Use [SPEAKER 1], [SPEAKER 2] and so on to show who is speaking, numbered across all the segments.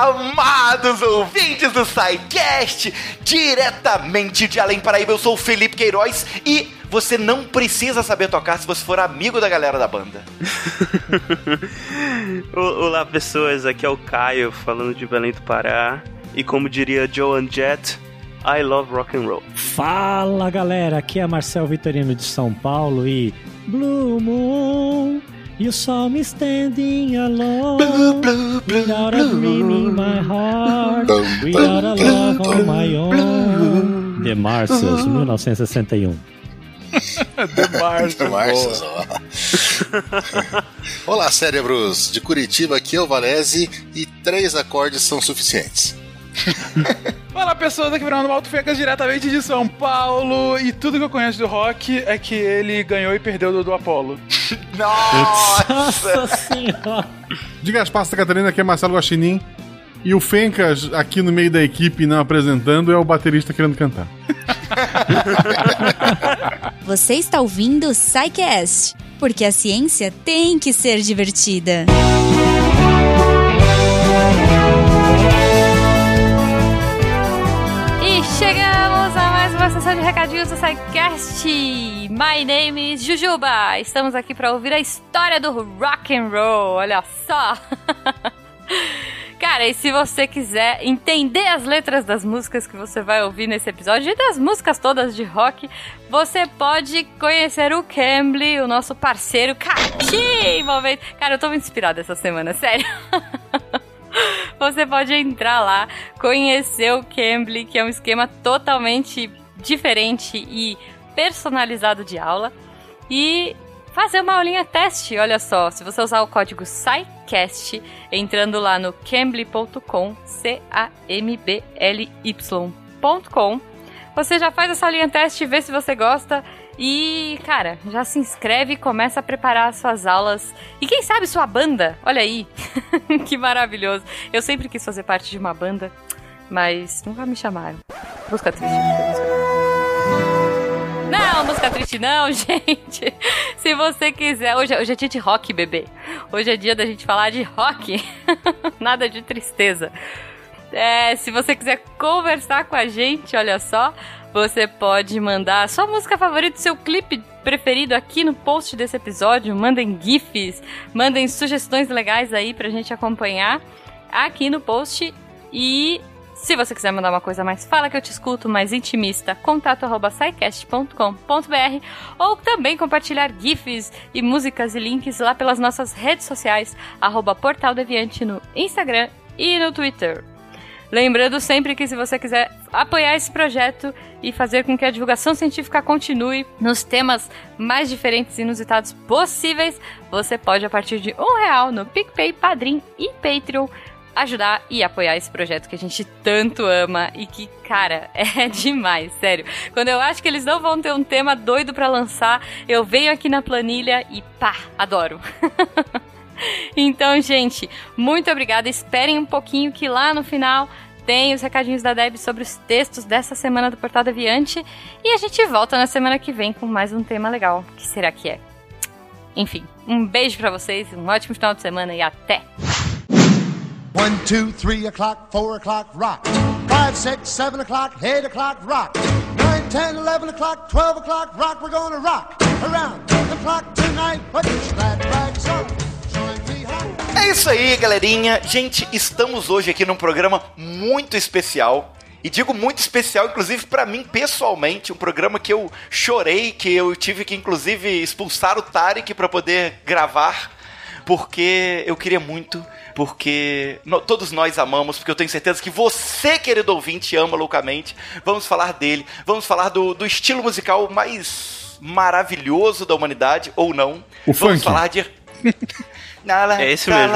[SPEAKER 1] Amados ouvintes do SciCast, diretamente de Além Paraíba, eu sou o Felipe Queiroz e você não precisa saber tocar se você for amigo da galera da banda.
[SPEAKER 2] Olá, pessoas. Aqui é o Caio falando de Belém do Pará. E como diria Joan Jett, I love rock and roll.
[SPEAKER 3] Fala, galera. Aqui é Marcel Vitorino de São Paulo e Blue Moon. You saw me standing alone blue, blue, blue, without a dream in my heart, without a love on my own. The Marcials, 1961.
[SPEAKER 4] The Marcials. Olá, cérebros de Curitiba, aqui é o Valese e três acordes são suficientes.
[SPEAKER 5] Olá pessoas, aqui Fernando Malto Fecas diretamente de São Paulo e tudo que eu conheço do Rock é que ele ganhou e perdeu do, do Apollo.
[SPEAKER 1] Nossa
[SPEAKER 6] senhora! Diga as pastas, Catarina, aqui é Marcelo Guaxinim e o Fencas aqui no meio da equipe não apresentando é o baterista querendo cantar.
[SPEAKER 7] Você está ouvindo o Psycast, porque a ciência tem que ser divertida.
[SPEAKER 8] E sessão de recadinhos do SciCast. My name is Jujuba. Estamos aqui para ouvir a história do rock and roll. Olha só. Cara, e se você quiser entender as letras das músicas que você vai ouvir nesse episódio e das músicas todas de rock, você pode conhecer o Cambly, o nosso parceiro cativamente. Cara, eu tô muito inspirada essa semana, sério. você pode entrar lá, conhecer o Cambly, que é um esquema totalmente diferente e personalizado de aula. E fazer uma aulinha teste, olha só. Se você usar o código SciCast, entrando lá no cambly.com, C-A-M-B-L-Y.com, você já faz essa aulinha teste, vê se você gosta. E, cara, já se inscreve e começa a preparar suas aulas. E quem sabe sua banda? Olha aí. que maravilhoso. Eu sempre quis fazer parte de uma banda, mas nunca me chamaram. Busca triste. Não, música triste não, gente. Se você quiser. Hoje, hoje é dia de rock, bebê. Hoje é dia da gente falar de rock. Nada de tristeza. É, se você quiser conversar com a gente, olha só, você pode mandar sua música favorita, seu clipe preferido aqui no post desse episódio. Mandem GIFs, mandem sugestões legais aí pra gente acompanhar aqui no post. E se você quiser mandar uma coisa mais fala que eu te escuto, mais intimista, contato arroba ou também compartilhar GIFs e músicas e links lá pelas nossas redes sociais, arroba Portal Deviante no Instagram e no Twitter. Lembrando sempre que se você quiser apoiar esse projeto e fazer com que a divulgação científica continue nos temas mais diferentes e inusitados possíveis, você pode a partir de um real no PicPay, Padrim e Patreon ajudar e apoiar esse projeto que a gente tanto ama e que, cara, é demais, sério. Quando eu acho que eles não vão ter um tema doido para lançar, eu venho aqui na planilha e pá, adoro. então, gente, muito obrigada. Esperem um pouquinho que lá no final tem os recadinhos da Deb sobre os textos dessa semana do Portal Deviante e a gente volta na semana que vem com mais um tema legal. Que será que é? Enfim, um beijo para vocês, um ótimo final de semana e até!
[SPEAKER 9] One, two, three o'clock, four o'clock, rock. Five, six, seven o'clock, eight o'clock, rock. Nine, ten, eleven o'clock, twelve o'clock, rock. We're gonna rock around the clock tonight. Put your on.
[SPEAKER 1] É isso aí, galerinha. Gente, estamos hoje aqui num programa muito especial. E digo muito especial, inclusive para mim pessoalmente, um programa que eu chorei, que eu tive que inclusive expulsar o Tarek para poder gravar, porque eu queria muito porque no, todos nós amamos, porque eu tenho certeza que você, querido ouvinte, ama loucamente. Vamos falar dele, vamos falar do, do estilo musical mais maravilhoso da humanidade, ou não.
[SPEAKER 6] O
[SPEAKER 1] vamos
[SPEAKER 6] funk.
[SPEAKER 1] falar de.
[SPEAKER 2] É isso mesmo.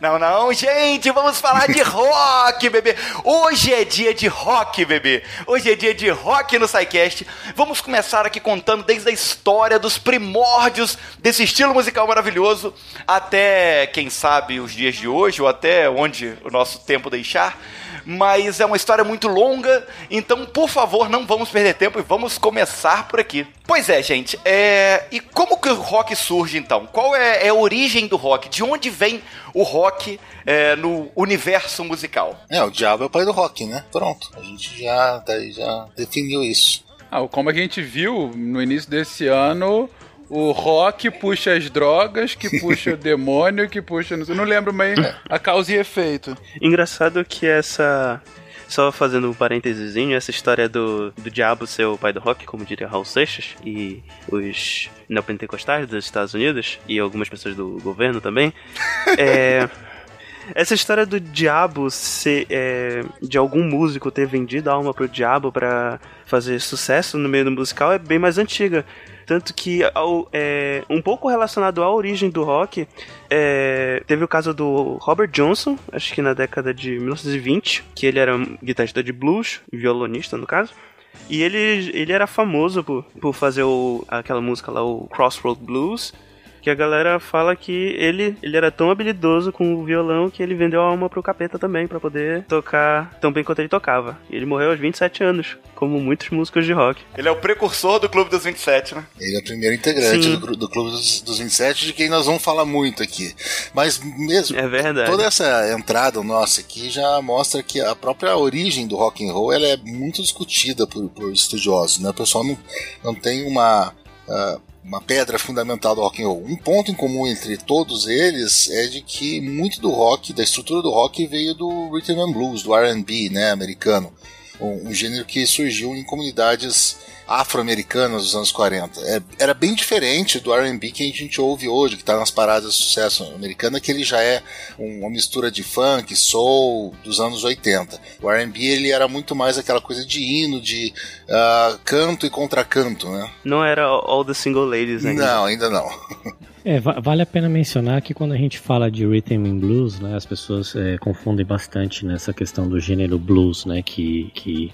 [SPEAKER 1] Não, não, gente, vamos falar de rock, bebê. Hoje é dia de rock, bebê. Hoje é dia de rock no SciCast. Vamos começar aqui contando desde a história dos primórdios desse estilo musical maravilhoso até, quem sabe, os dias de hoje ou até onde o nosso tempo deixar mas é uma história muito longa, então por favor não vamos perder tempo e vamos começar por aqui. Pois é, gente, é... e como que o rock surge então? Qual é, é a origem do rock? De onde vem o rock é, no universo musical?
[SPEAKER 4] É, o diabo é o pai do rock, né? Pronto. A gente já, já definiu isso.
[SPEAKER 5] Ah, como a gente viu no início desse ano, o rock puxa as drogas, que puxa o demônio, que puxa. Eu não lembro bem a causa e efeito.
[SPEAKER 2] Engraçado que essa. Só fazendo um parênteses, essa história do, do diabo ser o pai do rock, como diria Raul Seixas, e os neopentecostais dos Estados Unidos, e algumas pessoas do governo também, é. Essa história do diabo ser. É, de algum músico ter vendido a alma pro diabo para fazer sucesso no meio do musical é bem mais antiga. Tanto que, ao, é, um pouco relacionado à origem do rock, é, teve o caso do Robert Johnson, acho que na década de 1920, que ele era um guitarrista de blues, violonista no caso. E ele, ele era famoso por, por fazer o, aquela música lá, o Crossroad Blues, que a galera fala que ele, ele era tão habilidoso com o violão que ele vendeu a alma pro capeta também para poder tocar tão bem quanto ele tocava. E ele morreu aos 27 anos, como muitos músicos de rock.
[SPEAKER 1] Ele é o precursor do Clube dos 27, né?
[SPEAKER 4] Ele é o primeiro integrante do, do Clube dos, dos 27, de quem nós vamos falar muito aqui. Mas mesmo
[SPEAKER 2] É verdade.
[SPEAKER 4] toda essa entrada nossa aqui já mostra que a própria origem do rock and roll ela é muito discutida por, por estudiosos, né? O pessoal não, não tem uma ah, uma pedra fundamental do rock and roll. Um ponto em comum entre todos eles é de que muito do rock, da estrutura do rock veio do rhythm and blues, do R&B, né, americano. Um, um gênero que surgiu em comunidades afro-americanas dos anos 40. É, era bem diferente do R&B que a gente ouve hoje, que está nas paradas de sucesso americana, que ele já é um- uma mistura de funk, soul dos anos 80. O R&B ele era muito mais aquela coisa de hino, de ah, canto e contracanto, né?
[SPEAKER 2] Não era All the Single Ladies ainda.
[SPEAKER 4] Não, ainda não.
[SPEAKER 3] É, va- vale a pena mencionar que quando a gente fala de rhythm and blues, né, as pessoas é, confundem bastante nessa questão do gênero blues, né, que, que,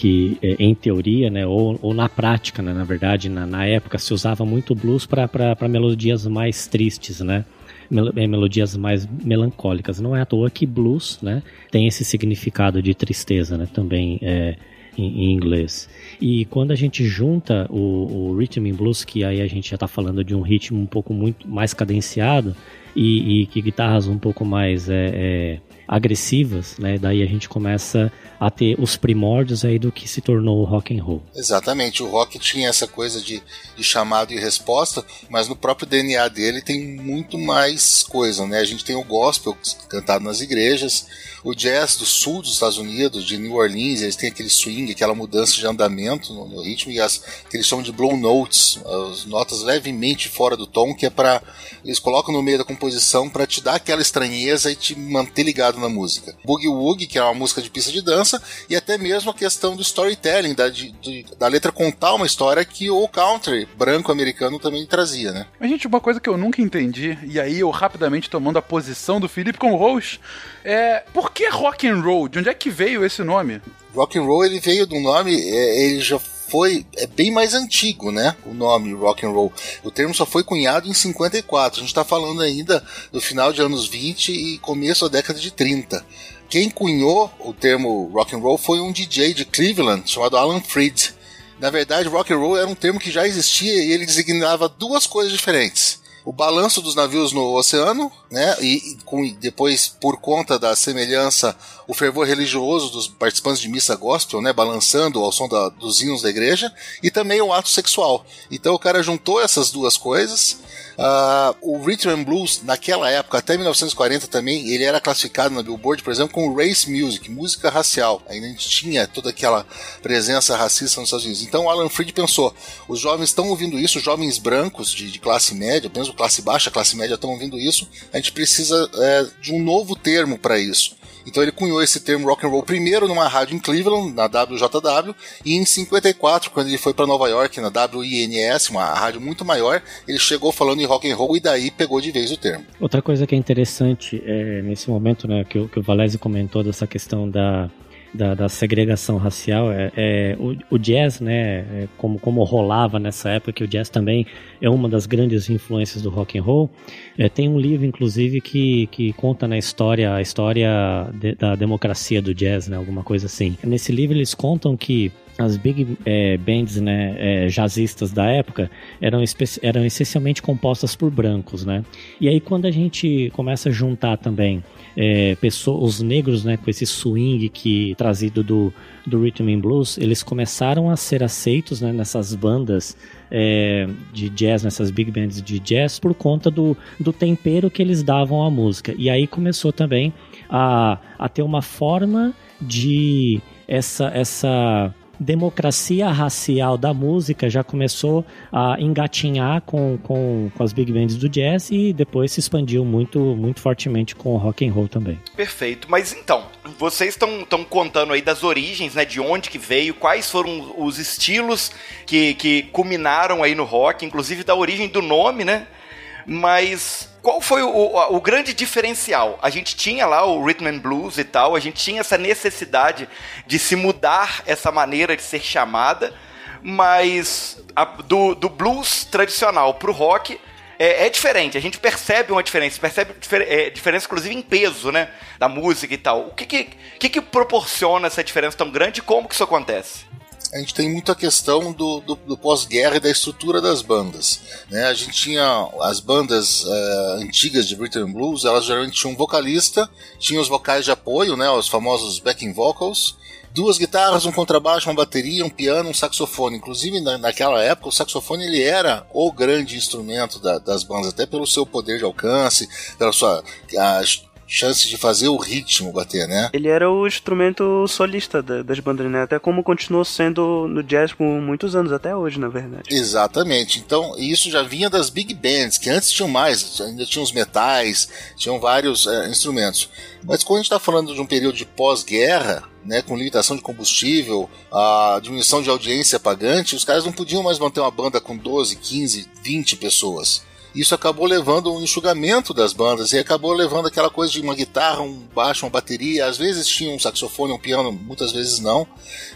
[SPEAKER 3] que é, em teoria, né, ou, ou na prática, né, na verdade, na, na época se usava muito blues para melodias mais tristes, né, é, melodias mais melancólicas. Não é à toa que blues, né, tem esse significado de tristeza, né, também é, em, em inglês. E quando a gente junta o, o rhythm and blues, que aí a gente já está falando de um ritmo um pouco muito mais cadenciado e, e que guitarras um pouco mais é, é, agressivas, né? Daí a gente começa a ter os primórdios aí do que se tornou o rock and roll.
[SPEAKER 4] Exatamente, o rock tinha essa coisa de, de chamado e resposta, mas no próprio DNA dele tem muito mais coisa, né? A gente tem o gospel cantado nas igrejas, o jazz do sul dos Estados Unidos, de New Orleans, eles têm aquele swing, aquela mudança de andamento no, no ritmo e as que eles chamam de blow notes, as notas levemente fora do tom, que é para eles colocam no meio da composição para te dar aquela estranheza e te manter ligado na música. Boogie Woogie, que é uma música de pista de dança, e até mesmo a questão do storytelling, da, de- de- da letra contar uma história que o country branco americano também trazia, né?
[SPEAKER 5] Mas, gente, uma coisa que eu nunca entendi, e aí eu rapidamente tomando a posição do Felipe com o Rose, é por que rock and roll? De onde é que veio esse nome?
[SPEAKER 4] Rock and roll ele veio de um nome, é, ele já foi é bem mais antigo, né? O nome rock and roll. O termo só foi cunhado em 54. A gente está falando ainda do final de anos 20 e começo da década de 30. Quem cunhou o termo rock and roll foi um DJ de Cleveland chamado Alan Freed. Na verdade, rock and roll era um termo que já existia e ele designava duas coisas diferentes. O balanço dos navios no oceano, né? E, e com, depois, por conta da semelhança, o fervor religioso dos participantes de missa gospel, né? Balançando ao som da- dos hinos da igreja, e também o ato sexual. Então o cara juntou essas duas coisas. Ah, o Rhythm and Blues, naquela época, até 1940 também, ele era classificado na Billboard, por exemplo, como race music, música racial. Ainda a gente tinha toda aquela presença racista nos Estados Unidos. Então Alan Freed pensou: os jovens estão ouvindo isso, jovens brancos de, de classe média, mesmo classe baixa, classe média estão ouvindo isso, a gente precisa é, de um novo termo para isso. Então ele cunhou esse termo rock and roll primeiro numa rádio em Cleveland, na WJW, e em 54, quando ele foi para Nova York, na WINS, uma rádio muito maior, ele chegou falando em rock and roll e daí pegou de vez o termo.
[SPEAKER 3] Outra coisa que é interessante é, nesse momento, né, que, que o Valese comentou dessa questão da, da, da segregação racial, é, é o, o jazz, né, é, como, como rolava nessa época, que o jazz também é uma das grandes influências do rock and roll. É, tem um livro, inclusive, que, que conta na história a história de- da democracia do jazz, né, alguma coisa assim. Nesse livro eles contam que as big é, bands, né, é, jazzistas da época eram, eram essencialmente compostas por brancos, né? E aí quando a gente começa a juntar também é, pessoas, os negros, né, com esse swing que trazido do, do rhythm and blues, eles começaram a ser aceitos né, nessas bandas é, de jazz, nessas big bands de jazz, por conta do, do tempero que eles davam à música. E aí começou também a, a ter uma forma de essa essa democracia racial da música já começou a engatinhar com, com, com as big bands do jazz e depois se expandiu muito, muito fortemente com o rock and roll também.
[SPEAKER 1] Perfeito. Mas então, vocês estão contando aí das origens, né? De onde que veio, quais foram os estilos que, que culminaram aí no rock, inclusive da origem do nome, né? Mas qual foi o, o, grande diferencial? A gente tinha lá o rhythm and blues e tal, a gente tinha essa necessidade de se mudar essa maneira de ser chamada, mas a, do, do, blues tradicional para o rock é, é, diferente. A gente percebe uma diferença, percebe difer é, diferença inclusive em peso, né, da música e tal. O que que, que que proporciona essa diferença tão grande? e Como que isso acontece?
[SPEAKER 4] A gente tem muita questão do, do, do pós-guerra e da estrutura das bandas. Né? A gente tinha as bandas uh, antigas de Britain Blues, elas geralmente tinham um vocalista, tinham os vocais de apoio, né, os famosos backing vocals, duas guitarras, um contrabaixo, uma bateria, um piano, um saxofone. Inclusive na, naquela época o saxofone ele era o grande instrumento da, das bandas, até pelo seu poder de alcance, pela sua a, chance de fazer o ritmo bater, né?
[SPEAKER 2] Ele era o instrumento solista das bandas, né? Até como continuou sendo no jazz por muitos anos, até hoje, na verdade.
[SPEAKER 4] Exatamente. Então, isso já vinha das big bands, que antes tinham mais, ainda tinham os metais, tinham vários é, instrumentos. Mas quando a gente está falando de um período de pós-guerra, né, com limitação de combustível, a diminuição de audiência pagante, os caras não podiam mais manter uma banda com 12, 15, 20 pessoas. Isso acabou levando um enxugamento das bandas e acabou levando aquela coisa de uma guitarra, um baixo, uma bateria. Às vezes tinha um saxofone, um piano, muitas vezes não.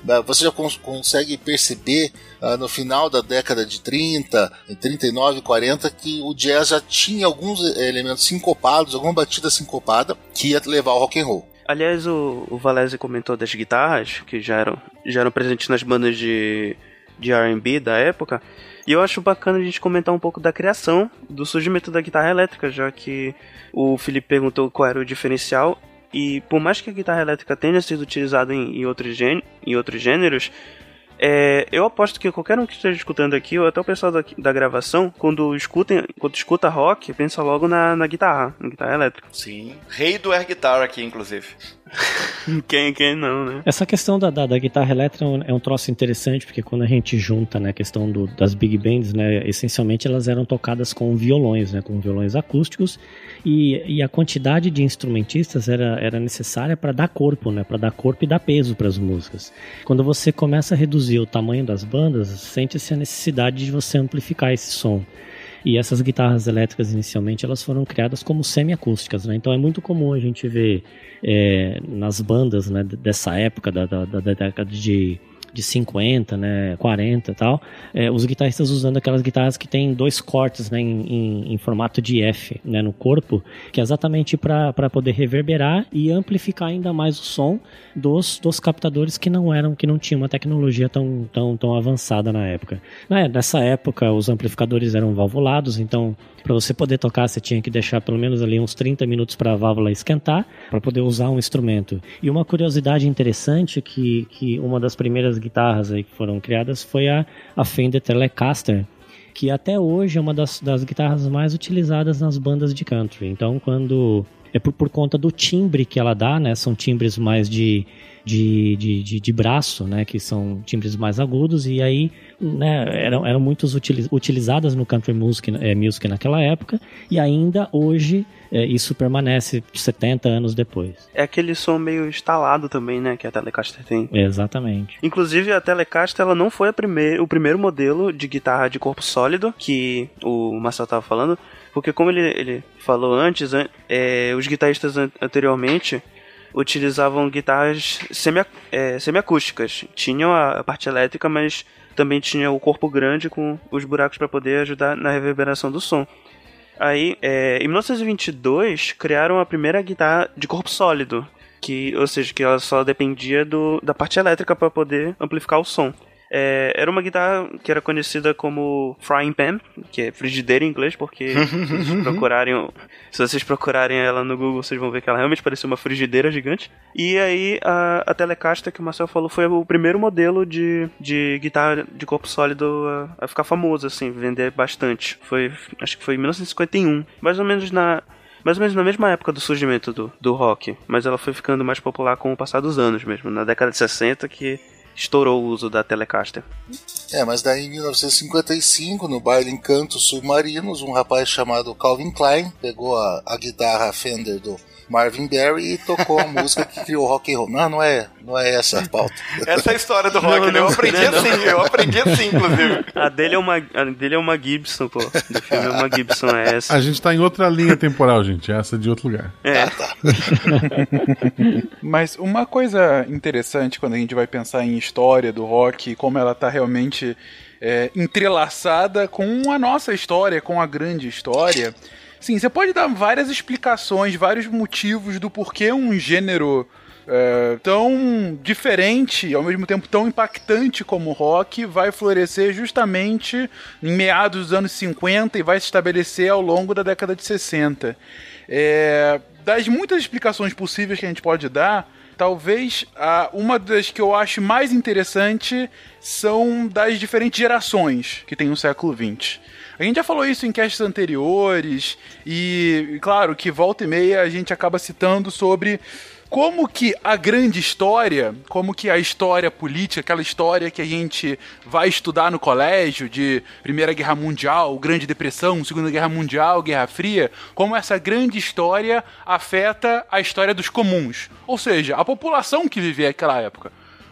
[SPEAKER 4] Ah, você já cons consegue perceber uh, no final da década de 30, 39, 40 que o jazz já tinha alguns elementos sincopados, alguma batida sincopada que ia levar ao rock and roll.
[SPEAKER 2] Aliás, o, o Valese comentou das guitarras, que já eram, já eram presentes nas bandas de, de R&B da época. E eu acho bacana a gente comentar um pouco da criação, do surgimento da guitarra elétrica, já que o Felipe perguntou qual era o diferencial. E por mais que a guitarra elétrica tenha sido utilizada em, em, outros, em outros gêneros, é, eu aposto que qualquer um que esteja escutando aqui, ou até o pessoal da, da gravação, quando, escutem, quando escuta rock, pensa logo na, na guitarra, na guitarra elétrica.
[SPEAKER 1] Sim. Rei do air guitar aqui, inclusive.
[SPEAKER 2] quem, quem não, né?
[SPEAKER 3] Essa questão da, da, da guitarra elétrica é um, troço interessante, porque quando a gente junta né, a questão do, das big bands, né, essencialmente elas eram tocadas com violões, né, com violões acústicos, e, e a quantidade de instrumentistas era, era necessária para dar corpo, né, para dar corpo e dar peso para as músicas. Quando você começa a reduzir o tamanho das bandas, sente-se a necessidade de você amplificar esse som. E essas guitarras elétricas inicialmente elas foram criadas como semiacústicas, né? Então é muito comum a gente ver é, nas bandas né, dessa época da, da, da década de de 50, né, 40 e tal, é, os guitarristas usando aquelas guitarras que tem dois cortes né, em, em, em formato de F né, no corpo, que é exatamente para poder reverberar e amplificar ainda mais o som dos, dos captadores que não eram, que não tinham uma tecnologia tão, tão, tão avançada na época. Né, nessa época, os amplificadores eram valvulados, então para você poder tocar, você tinha que deixar pelo menos ali uns 30 minutos para a válvula esquentar, para poder usar um instrumento. E uma curiosidade interessante que, que uma das primeiras guitarras aí que foram criadas foi a, a Fender Telecaster, que até hoje é uma das, das guitarras mais utilizadas nas bandas de country. Então, quando é por, por conta do timbre que ela dá, né? São timbres mais de, de, de, de, de braço, né? Que são timbres mais agudos e aí né, eram, eram muito utilizadas no country music, é, music naquela época e ainda hoje é, isso permanece 70 anos depois.
[SPEAKER 2] É aquele som meio instalado também, né, que a Telecaster tem.
[SPEAKER 3] Exatamente.
[SPEAKER 2] Inclusive a Telecaster ela não foi a primeir, o primeiro modelo de guitarra de corpo sólido que o Marcel estava falando, porque como ele, ele falou antes, é, os guitarristas anteriormente utilizavam guitarras semi, é, semiacústicas. Tinham a, parte elétrica, mas também tinha o corpo grande com os buracos para poder ajudar na reverberação do som. Aí, é, em 1922, criaram a primeira guitarra de corpo sólido, que, ou seja, que ela só dependia do, da parte elétrica para poder amplificar o som. É, era uma guitarra que era conhecida como frying pan, que é frigideira em inglês, porque se vocês procurarem, se vocês procurarem ela no Google, vocês vão ver que ela realmente parecia uma frigideira gigante. E aí a, a Telecaster que o Marcel falou foi o primeiro modelo de, de guitarra de corpo sólido a, a ficar famoso, assim, vender bastante. Foi, acho que foi em 1951, mais ou menos na mais ou menos na mesma época do surgimento do, do rock, mas ela foi ficando mais popular com o passar dos anos mesmo, na década de 60 que estourou o uso da Telecaster.
[SPEAKER 4] É, mas daí em 1955, no baile Encantos Submarinos, um rapaz chamado Calvin Klein pegou a, a guitarra Fender do Marvin Berry e tocou a música que criou o rock and roll. Não, não é, não é essa a pauta.
[SPEAKER 1] Essa é a história do rock,
[SPEAKER 2] Não,
[SPEAKER 1] né? Eu aprendi
[SPEAKER 2] não,
[SPEAKER 1] assim, eu aprendi assim, inclusive.
[SPEAKER 2] A dele é uma, a dele é uma Gibson, pô. Do filme é uma Gibson, é essa.
[SPEAKER 6] A gente tá em outra linha temporal, gente. Essa é de outro lugar.
[SPEAKER 2] É.
[SPEAKER 5] Mas uma coisa interessante quando a gente vai pensar em história do rock, como ela tá realmente é, entrelaçada com a nossa história, com a grande história. Sim, você pode dar várias explicações, vários motivos do porquê um gênero é, tão diferente ao mesmo tempo tão impactante como o rock vai florescer justamente em meados dos anos 50 e vai se estabelecer ao longo da década de 60. É, das muitas explicações possíveis que a gente pode dar, talvez a, uma das que eu acho mais interessante são das diferentes gerações que tem no século XX. A gente já falou isso em casts anteriores, e claro que volta e meia a gente acaba citando sobre como que a grande história, como que a história política, aquela história que a gente vai estudar no colégio de Primeira Guerra Mundial, Grande Depressão, Segunda Guerra Mundial, Guerra Fria, como essa grande história afeta a história dos comuns, ou seja, a população que vivia naquela época.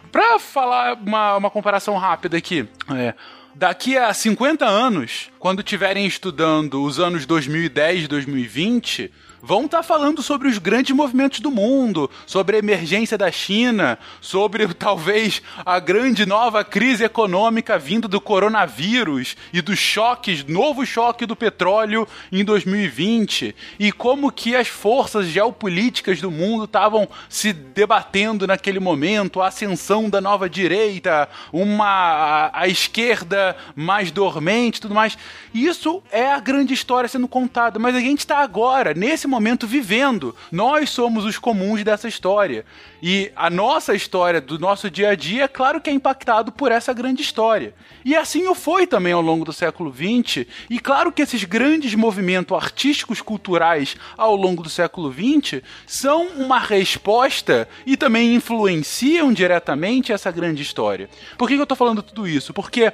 [SPEAKER 5] Pra falar uma, uma comparação rápida aqui, é, daqui a 50 anos, quando estiverem estudando os anos 2010 e 2020, vão estar falando sobre os grandes movimentos do mundo, sobre a emergência da China, sobre talvez a grande nova crise econômica vindo do coronavírus e dos choques, novo choque do petróleo em 2020 e como que as forças geopolíticas do mundo estavam se debatendo naquele momento, a ascensão da nova direita, uma a, a esquerda mais dormente, tudo mais. Isso é a grande história sendo contada, mas a gente está agora nesse momento vivendo. Nós somos os comuns dessa história. E a nossa história do nosso dia a dia, é claro que é impactado por essa grande história. E assim o foi também ao longo do século XX. E claro que esses grandes movimentos artísticos culturais ao longo do século XX são uma resposta e também influenciam diretamente essa grande história. Por que, que eu estou falando tudo isso? Porque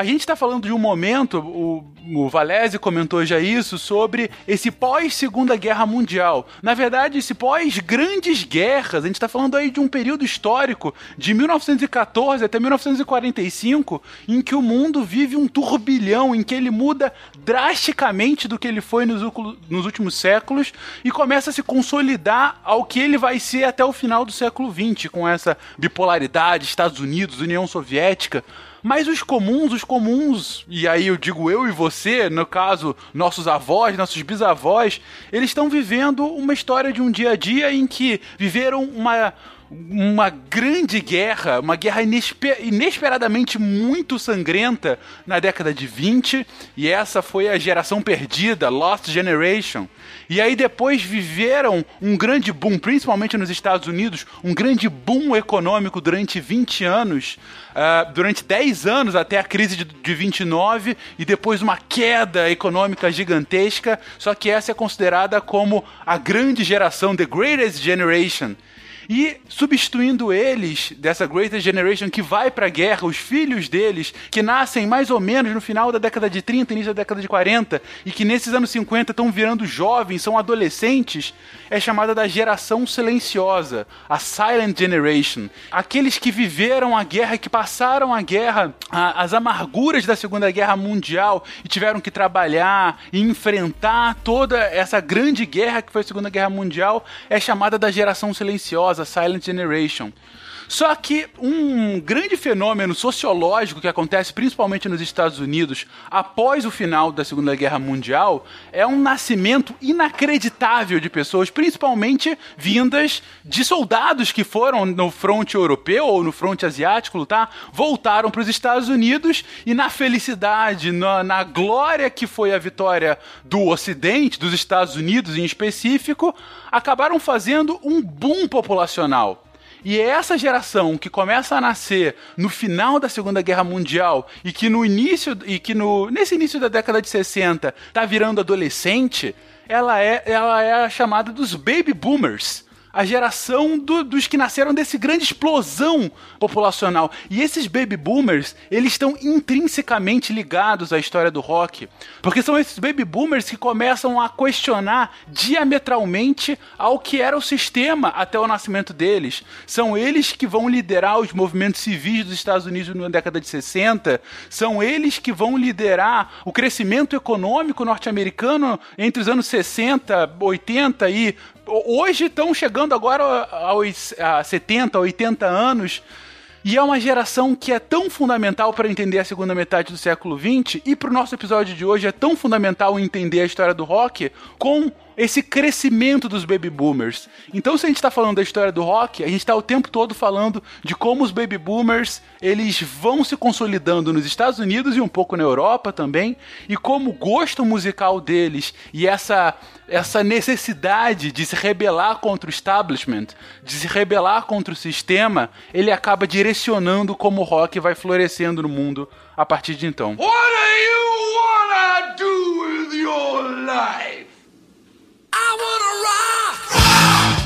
[SPEAKER 5] a gente está falando de um momento, o, o Valese comentou já isso, sobre esse pós-Segunda Guerra Mundial. Na verdade, esse pós-grandes guerras, a gente está falando aí de um período histórico de 1914 até 1945, em que o mundo vive um turbilhão, em que ele muda drasticamente do que ele foi nos, nos últimos séculos e começa a se consolidar ao que ele vai ser até o final do século XX, com essa bipolaridade, Estados Unidos, União Soviética. Mas os comuns, os comuns, e aí eu digo eu e você, no caso, nossos avós, nossos bisavós, eles estão vivendo uma história de um dia a dia em que viveram uma uma grande guerra, uma guerra inesper- inesperadamente muito sangrenta na década de 20, e essa foi a geração perdida, Lost Generation. E aí depois viveram um grande boom, principalmente nos Estados Unidos, um grande boom econômico durante 20 anos, ah, durante 10 anos até a crise de, de 29 e depois uma queda econômica gigantesca, só que essa é considerada como a grande geração, the greatest generation. E substituindo eles, dessa Greatest Generation que vai pra guerra, os filhos deles, que nascem mais ou menos no final da década de 30, início da década de 40, e que nesses anos 50 estão virando jovens, são adolescentes, é chamada da geração silenciosa, a Silent Generation. Aqueles que viveram a guerra, que passaram a guerra, a- as amarguras da Segunda Guerra Mundial e tiveram que trabalhar e enfrentar toda essa grande guerra que foi a Segunda Guerra Mundial, é chamada da geração silenciosa, Silent Generation. Só que um grande fenômeno sociológico que acontece principalmente nos Estados Unidos após o final da Segunda Guerra Mundial é um nascimento inacreditável de pessoas, principalmente vindas de soldados que foram no fronte europeu ou no fronte asiático lutar, voltaram para os Estados Unidos e na felicidade, na, na glória que foi a vitória do Ocidente, dos Estados Unidos em específico, acabaram fazendo um boom populacional. E é essa geração que começa a nascer no final da Segunda Guerra Mundial e que no início e que no nesse início da década de 60 tá virando adolescente, ela é ela é a chamada dos baby boomers a geração do, dos que nasceram desse grande explosão populacional. E esses baby boomers, eles estão intrinsecamente ligados à história do rock, porque são esses baby boomers que começam a questionar diametralmente ao que era o sistema até o nascimento deles. São eles que vão liderar os movimentos civis dos Estados Unidos na década de 60, são eles que vão liderar o crescimento econômico norte-americano entre os anos 60, 80 e hoje estão chegando agora aos a 70, 80 anos. E é uma geração que é tão fundamental para entender a segunda metade do século XX, e para o nosso episódio de hoje é tão fundamental entender a história do rock com esse crescimento dos baby boomers. Então, se a gente está falando da história do rock, a gente está o tempo todo falando de como os baby boomers eles vão se consolidando nos Estados Unidos e um pouco na Europa também, e como o gosto musical deles e essa essa necessidade de se rebelar contra o establishment, de se rebelar contra o sistema, ele acaba direcionando como o rock vai florescendo no mundo a partir de então.
[SPEAKER 9] What do you wanna do with your life?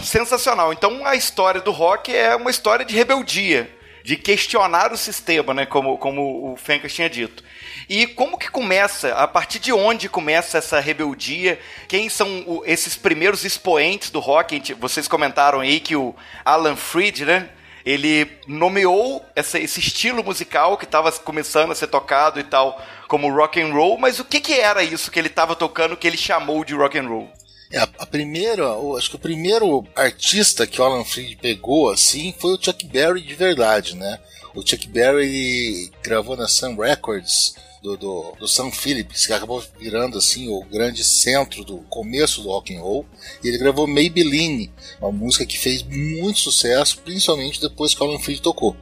[SPEAKER 1] Sensacional. Então a história do rock é uma história de rebeldia, de questionar o sistema, né? Como, como o Fencas tinha dito. E como que começa? A partir de onde começa essa rebeldia? Quem são esses primeiros expoentes do rock? Vocês comentaram aí que o Alan Freed, né? Ele nomeou essa, esse estilo musical que estava começando a ser tocado e tal como rock and roll, mas o que, que era isso que ele estava tocando que ele chamou de rock and roll?
[SPEAKER 4] É, a primeira, acho que o primeiro artista que o Alan Freed pegou assim foi o Chuck Berry de verdade, né? O Chuck Berry gravou na Sun Records do, do, do Sam Phillips, que acabou virando assim o grande centro do começo do rock and roll. E ele gravou Maybelline, uma música que fez muito sucesso, principalmente depois que o Alan Freed tocou.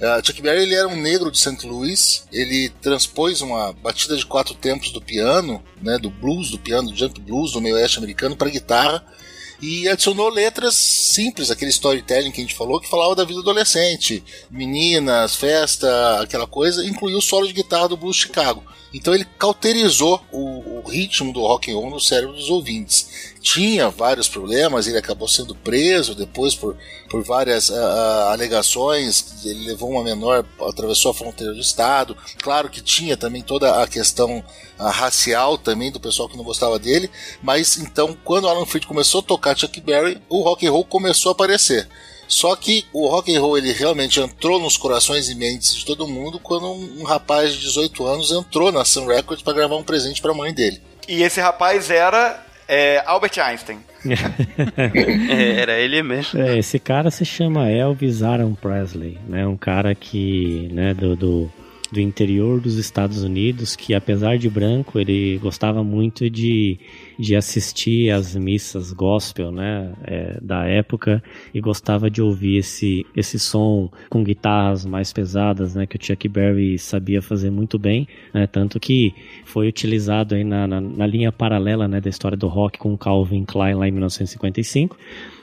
[SPEAKER 4] Uh, Chuck Berry ele era um negro de St. Louis, ele transpôs uma batida de quatro tempos do piano, né, do blues, do piano, do jump blues, do meio oeste americano para guitarra e adicionou letras simples, aquele storytelling que a gente falou, que falava da vida adolescente, meninas, festa, aquela coisa, incluiu o solo de guitarra do Blues Chicago. Então ele cauterizou o, o ritmo do rock and roll no cérebro dos ouvintes tinha vários problemas, ele acabou sendo preso depois por, por várias uh, alegações, ele levou uma menor, atravessou a fronteira do estado, claro que tinha também toda a questão uh, racial também do pessoal que não gostava dele, mas então quando Alan Freed começou a tocar Chuck Berry, o rock and roll começou a aparecer. Só que o rock and roll ele realmente entrou nos corações e mentes de todo mundo quando um, um rapaz de 18 anos entrou na Sun Records para gravar um presente para a mãe dele.
[SPEAKER 1] E esse rapaz era é, Albert Einstein.
[SPEAKER 2] é, era ele mesmo.
[SPEAKER 3] É, esse cara se chama Elvis Aaron Presley, né? Um cara que, né, do, do do interior dos Estados Unidos que, apesar de branco, ele gostava muito de, de assistir às missas gospel, né, é, da época e gostava de ouvir esse, esse som com guitarras mais pesadas, né, que o Chuck Berry sabia fazer muito bem, né, tanto que foi utilizado aí na, na, na linha paralela, né, da história do rock com Calvin Klein lá em 1955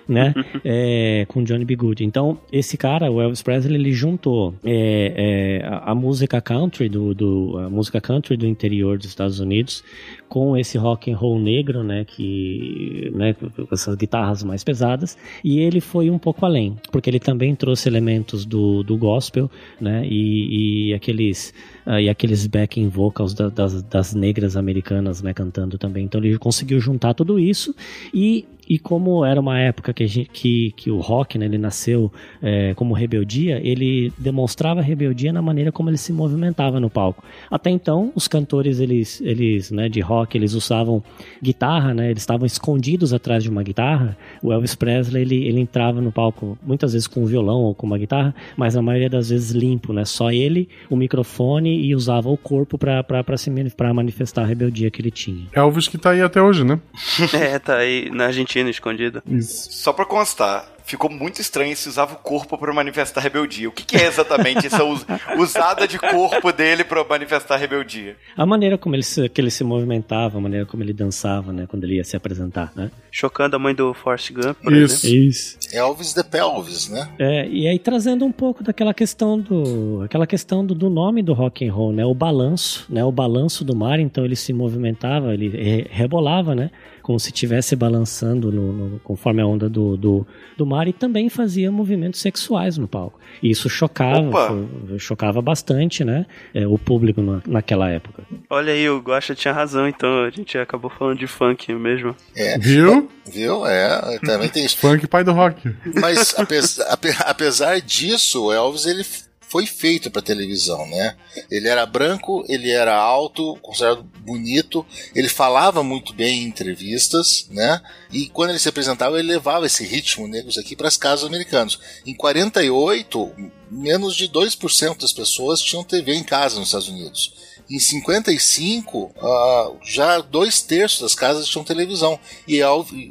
[SPEAKER 3] né? é, com Johnny B. Good. Então, esse cara, o Elvis Presley, ele juntou é, é, a, a, música country do, do, a música country do interior dos Estados Unidos com esse rock and roll negro, né, que, né, com essas guitarras mais pesadas, e ele foi um pouco além, porque ele também trouxe elementos do, do gospel, né, e, e aqueles uh, e aqueles backing vocals da, das, das negras americanas, né, cantando também. Então ele conseguiu juntar tudo isso e E como era uma época que, gente, que, que o rock, né, ele nasceu é, como rebeldia, ele demonstrava rebeldia na maneira como ele se movimentava no palco. Até então, os cantores, eles, eles né, de rock, eles usavam guitarra, né, eles estavam escondidos atrás de uma guitarra. O Elvis Presley, ele, ele entrava no palco muitas vezes com um violão ou com uma guitarra, mas na maioria das vezes limpo, né, só ele, o microfone e usava o corpo para manifestar a rebeldia que ele tinha.
[SPEAKER 6] Elvis que tá aí até hoje, né?
[SPEAKER 2] É, tá aí na Argentina, escondido.
[SPEAKER 6] Isso.
[SPEAKER 1] Só pra constar, ficou muito estranho se usava o corpo para manifestar rebeldia. O que, que é exatamente essa us- usada de corpo dele para manifestar rebeldia?
[SPEAKER 3] A maneira como ele se, que ele se movimentava, a maneira como ele dançava, né, quando ele ia se apresentar, né?
[SPEAKER 2] Chocando a mãe do Forrest Gump, por
[SPEAKER 6] Isso.
[SPEAKER 2] exemplo.
[SPEAKER 3] Isso.
[SPEAKER 4] Elvis the Pelvis, né?
[SPEAKER 3] É, e aí trazendo um pouco daquela questão do aquela questão do, do nome do rock and roll, né? O balanço, né? O balanço do mar, então ele se movimentava, ele re- rebolava, né? Como se estivesse balançando no, no- conforme a onda do, do, do mar e também fazia movimentos sexuais no palco. E isso chocava, foi- chocava bastante, né? é, o público na, naquela época.
[SPEAKER 2] Olha aí, o Guaxa tinha razão, então a gente acabou falando de funk mesmo.
[SPEAKER 4] É.
[SPEAKER 6] Viu?
[SPEAKER 4] Viu? É, também tem isso.
[SPEAKER 6] Funk pai do rock.
[SPEAKER 4] Mas apes- ape- apesar disso, o Elvis ele foi feito para televisão, né? Ele era branco, ele era alto, considerado bonito, ele falava muito bem em entrevistas, né? E quando ele se apresentava, ele levava esse ritmo negros aqui para as casas americanos. Em 48, menos de 2% das pessoas tinham TV em casa nos Estados Unidos. Em 55, ah, já dois terços das casas tinham televisão. E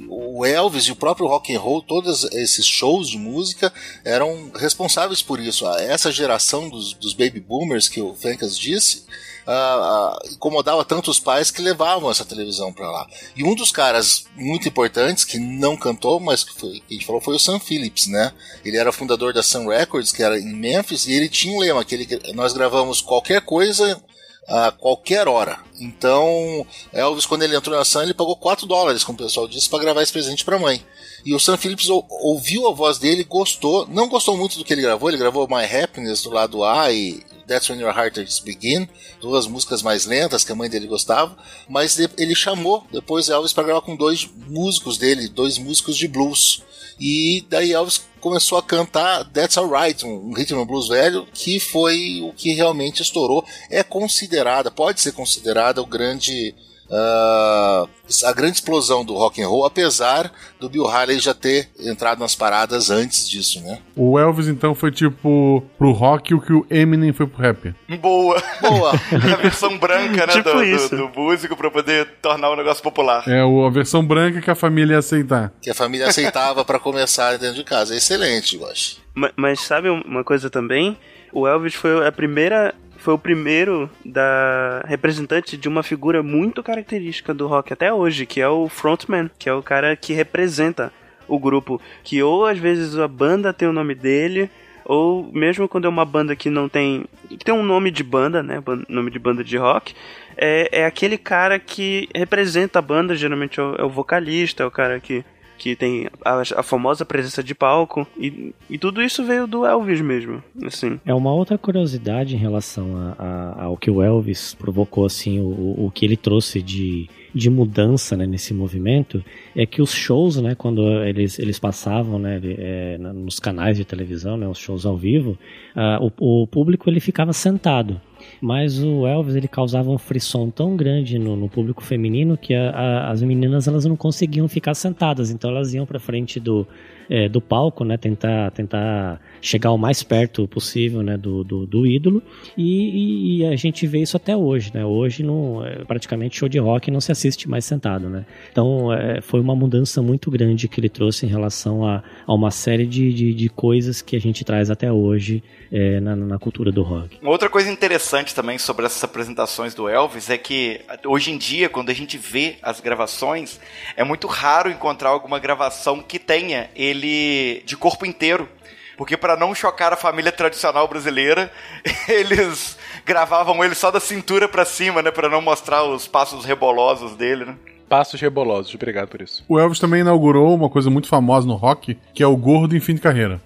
[SPEAKER 4] o Elvis e o próprio rock and roll, todos esses shows de música eram responsáveis por isso. Ah, Essa geração dos, dos baby boomers que o Fencas disse ah, incomodava tanto os pais que levavam essa televisão para lá. E um dos caras muito importantes que não cantou, mas que, foi, que a gente falou foi o Sam Phillips, né? Ele era fundador da Sun Records, que era em Memphis, e ele tinha um lema que ele, nós gravamos qualquer coisa a qualquer hora. Então, Elvis, quando ele entrou na Sun, ele pagou 4 dólares, como o pessoal disse, para gravar esse presente para a mãe. E o Sam Phillips ou- ouviu a voz dele, gostou, não gostou muito do que ele gravou, ele gravou My Happiness do lado A e That's When Your Heart Is Begin, duas músicas mais lentas que a mãe dele gostava, mas ele chamou depois Elvis para gravar com dois músicos dele, dois músicos de blues. E daí Elvis começou a cantar That's Alright, um and blues velho, que foi o que realmente estourou. É considerada, pode ser considerada o grande ah, a grande explosão do rock and roll, apesar do Bill Haley já ter entrado nas paradas antes disso, né?
[SPEAKER 6] O Elvis, então, foi tipo pro rock o que o Eminem foi pro rap.
[SPEAKER 1] Boa!
[SPEAKER 4] Boa!
[SPEAKER 1] a versão branca, né,
[SPEAKER 2] Tipo
[SPEAKER 1] do, do-
[SPEAKER 2] isso.
[SPEAKER 1] do músico pra poder tornar o negócio popular.
[SPEAKER 6] É a versão branca que a família ia aceitar.
[SPEAKER 4] que a família aceitava para começar dentro de casa. É excelente, eu acho.
[SPEAKER 2] Ma- Mas sabe um- uma coisa também? O Elvis foi a primeira. Foi o primeiro da representante de uma figura muito característica do rock até hoje, que é o frontman, que é o cara que representa o grupo, que ou às vezes a banda tem o nome dele, ou mesmo quando é uma banda que não tem, que tem um nome de banda, né, nome de banda de rock, é, é aquele cara que representa a banda, geralmente é o, é o vocalista, é o cara que que tem a, a famosa presença de palco e, e tudo isso veio do Elvis mesmo, assim.
[SPEAKER 3] É uma outra curiosidade em relação a- a- ao que o Elvis provocou, assim, o, o que ele trouxe de, de mudança né, nesse movimento, é que os shows, né, quando eles, eles passavam né, é, nos canais de televisão, né, os shows ao vivo, ah, o, o público ele ficava sentado. Mas o Elvis ele causava um frisson tão grande no, no público feminino que a- a- as meninas elas não conseguiam ficar sentadas, então elas iam para frente do, é, do palco, né, tentar, tentar chegar o mais perto possível, né, do, do, do ídolo, e, e- e a gente vê isso até hoje, né, hoje não, é, praticamente show de rock não se assiste mais sentado, né, então é, foi uma mudança muito grande que ele trouxe em relação a, a uma série de, de, de coisas que a gente traz até hoje é, na, na cultura do rock.
[SPEAKER 1] Uma outra coisa interessante também sobre essas apresentações do Elvis é que hoje em dia, quando a gente vê as gravações, é muito raro encontrar alguma gravação que tenha ele de corpo inteiro. Porque para não chocar a família tradicional brasileira, eles gravavam ele só da cintura pra cima, né, Pra não mostrar os passos rebolosos dele, né?
[SPEAKER 5] Passos rebolosos, obrigado por isso.
[SPEAKER 6] O Elvis também inaugurou uma coisa muito famosa no rock, que é o gordo em fim de carreira.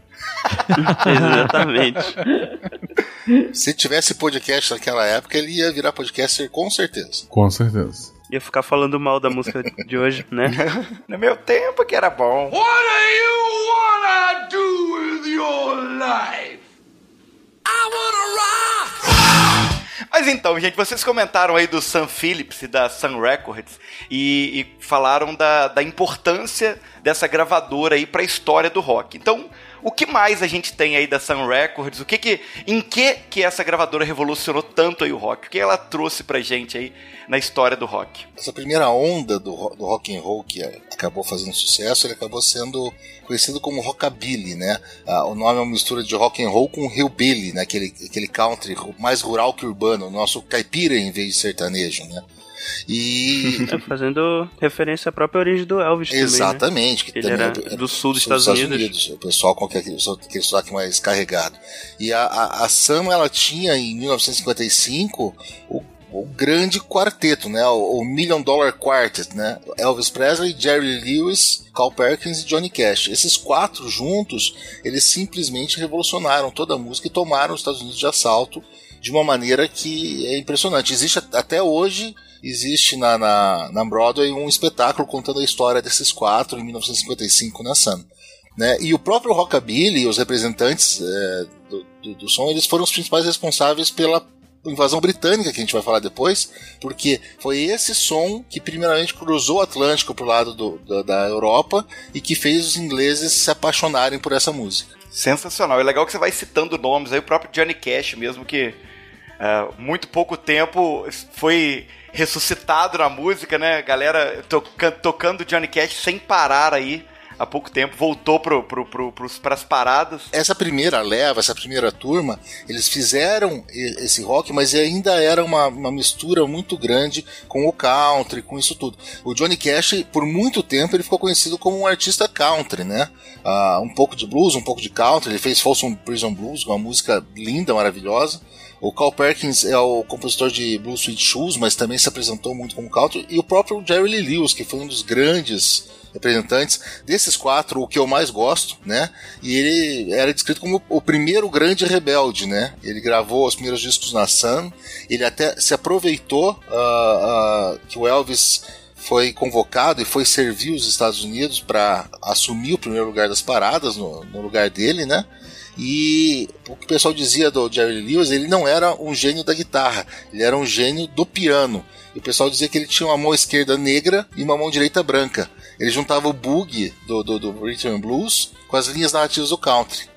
[SPEAKER 2] Exatamente.
[SPEAKER 4] Se tivesse podcast naquela época, ele ia virar podcaster com certeza.
[SPEAKER 6] Com certeza.
[SPEAKER 2] Ia ficar falando mal da música de hoje, né?
[SPEAKER 1] No meu tempo que era bom.
[SPEAKER 9] What do you wanna do with your life? I wanna rock!
[SPEAKER 1] Mas então, gente, vocês comentaram aí do Sam Phillips e da Sun Records e, e falaram da, da importância dessa gravadora aí para a história do rock. Então, o que mais a gente tem aí da Sun Records? O que que, em que que essa gravadora revolucionou tanto aí o rock? O que ela trouxe pra gente aí na história do rock?
[SPEAKER 4] Essa primeira onda do, do rock and roll que é- acabou fazendo sucesso, ele acabou sendo conhecido como rockabilly, né? Ah, o nome é uma mistura de rock and roll com hillbilly, né? Aquele, aquele country mais rural que urbano, o nosso caipira em vez de sertanejo, né? E
[SPEAKER 2] É, fazendo referência à própria origem do Elvis também, né?
[SPEAKER 4] Exatamente. Que
[SPEAKER 2] Ele
[SPEAKER 4] também
[SPEAKER 2] era
[SPEAKER 4] é-
[SPEAKER 2] do sul dos
[SPEAKER 4] sul
[SPEAKER 2] Estados Unidos.
[SPEAKER 4] O pessoal com aquele, aquele sotaque mais carregado. E a, a, a Sam, ela tinha em 1955 o, o grande quarteto, né? O, o Million Dollar Quartet, né? Elvis Presley, Jerry Lewis, Carl Perkins e Johnny Cash. Esses quatro juntos, eles simplesmente revolucionaram toda a música e tomaram os Estados Unidos de assalto de uma maneira que é impressionante. Existe até hoje existe na, na, na Broadway um espetáculo contando a história desses quatro em 1955 na Sun. Né? E o próprio Rockabilly, os representantes é, do, do, do som, eles foram os principais responsáveis pela invasão britânica, que a gente vai falar depois, porque foi esse som que primeiramente cruzou o Atlântico para o lado do, da, da Europa e que fez os ingleses se apaixonarem por essa música.
[SPEAKER 1] Sensacional. É legal que você vai citando nomes aí, o próprio Johnny Cash mesmo, que é, muito pouco tempo foi ressuscitado na música, né? Galera toca tocando Johnny Cash sem parar aí há pouco tempo, voltou pro, pro, pro, pras paradas.
[SPEAKER 4] essa primeira leva, essa primeira turma, eles fizeram esse rock, mas ainda era uma, uma mistura muito grande com o country, com isso tudo. O Johnny Cash, por muito tempo, ele ficou conhecido como um artista country, né? Ah, um pouco de blues, um pouco de country. Ele fez Folsom Prison Blues, uma música linda, maravilhosa. O Carl Perkins é o compositor de Blue Sweet Shoes, mas também se apresentou muito como country. E o próprio Jerry Lee Lewis, que foi um dos grandes representantes desses quatro, o que eu mais gosto, né? E ele era descrito como o primeiro grande rebelde, né? Ele gravou os primeiros discos na Sun, ele até se aproveitou ah, ah, que o Elvis foi convocado e foi servir os Estados Unidos para assumir o primeiro lugar das paradas no, no lugar dele, né? E o que o pessoal dizia do Jerry Lewis, ele não era um gênio da guitarra, ele era um gênio do piano. E o pessoal dizia que ele tinha uma mão esquerda negra e uma mão direita branca. Ele juntava o boogie do, do, do Rhythm and Blues com as linhas narrativas do country.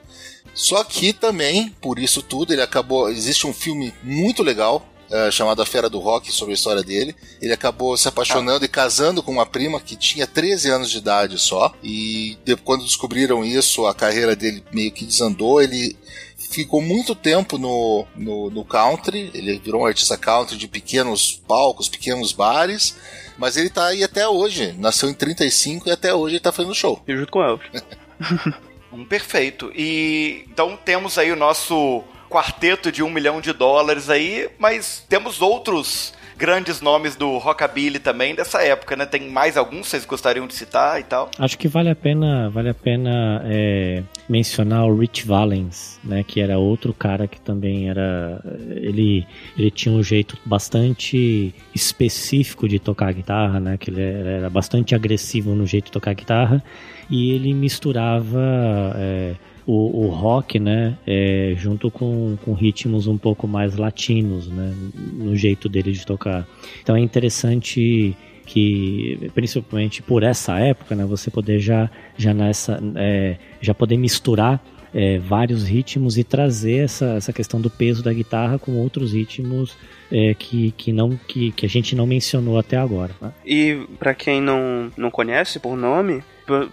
[SPEAKER 4] Só que também, por isso tudo, ele acabou. Existe um filme muito legal eh, chamado A Fera do Rock sobre a história dele. Ele acabou se apaixonando e casando com uma prima que tinha 13 anos de idade só. E de- quando descobriram isso, a carreira dele meio que desandou. Ele ficou muito tempo no, no, no country. Ele virou um artista country de pequenos palcos, pequenos bares. Mas ele tá aí até hoje. Nasceu em 35 e até hoje ele tá fazendo show.
[SPEAKER 2] E junto com o Elvis.
[SPEAKER 1] Um perfeito. E então temos aí o nosso quarteto de um milhão de dólares aí, mas temos outros grandes nomes do rockabilly também dessa época, né? Tem mais alguns que vocês gostariam de citar e tal?
[SPEAKER 3] Acho que vale a pena, vale a pena é, mencionar o Rich Valens, né, que era outro cara que também era, ele, ele tinha um jeito bastante específico de tocar guitarra, né, que ele era, bastante agressivo no jeito de tocar guitarra e ele misturava é, o, o rock, né, é, junto com, com ritmos um pouco mais latinos, né, no jeito dele de tocar. Então é interessante que principalmente por essa época, né, você poder já já nessa é, já poder misturar é, vários ritmos e trazer essa, essa questão do peso da guitarra com outros ritmos é, que, que não que, que a gente não mencionou até agora. Né?
[SPEAKER 2] E pra quem não, não conhece por nome,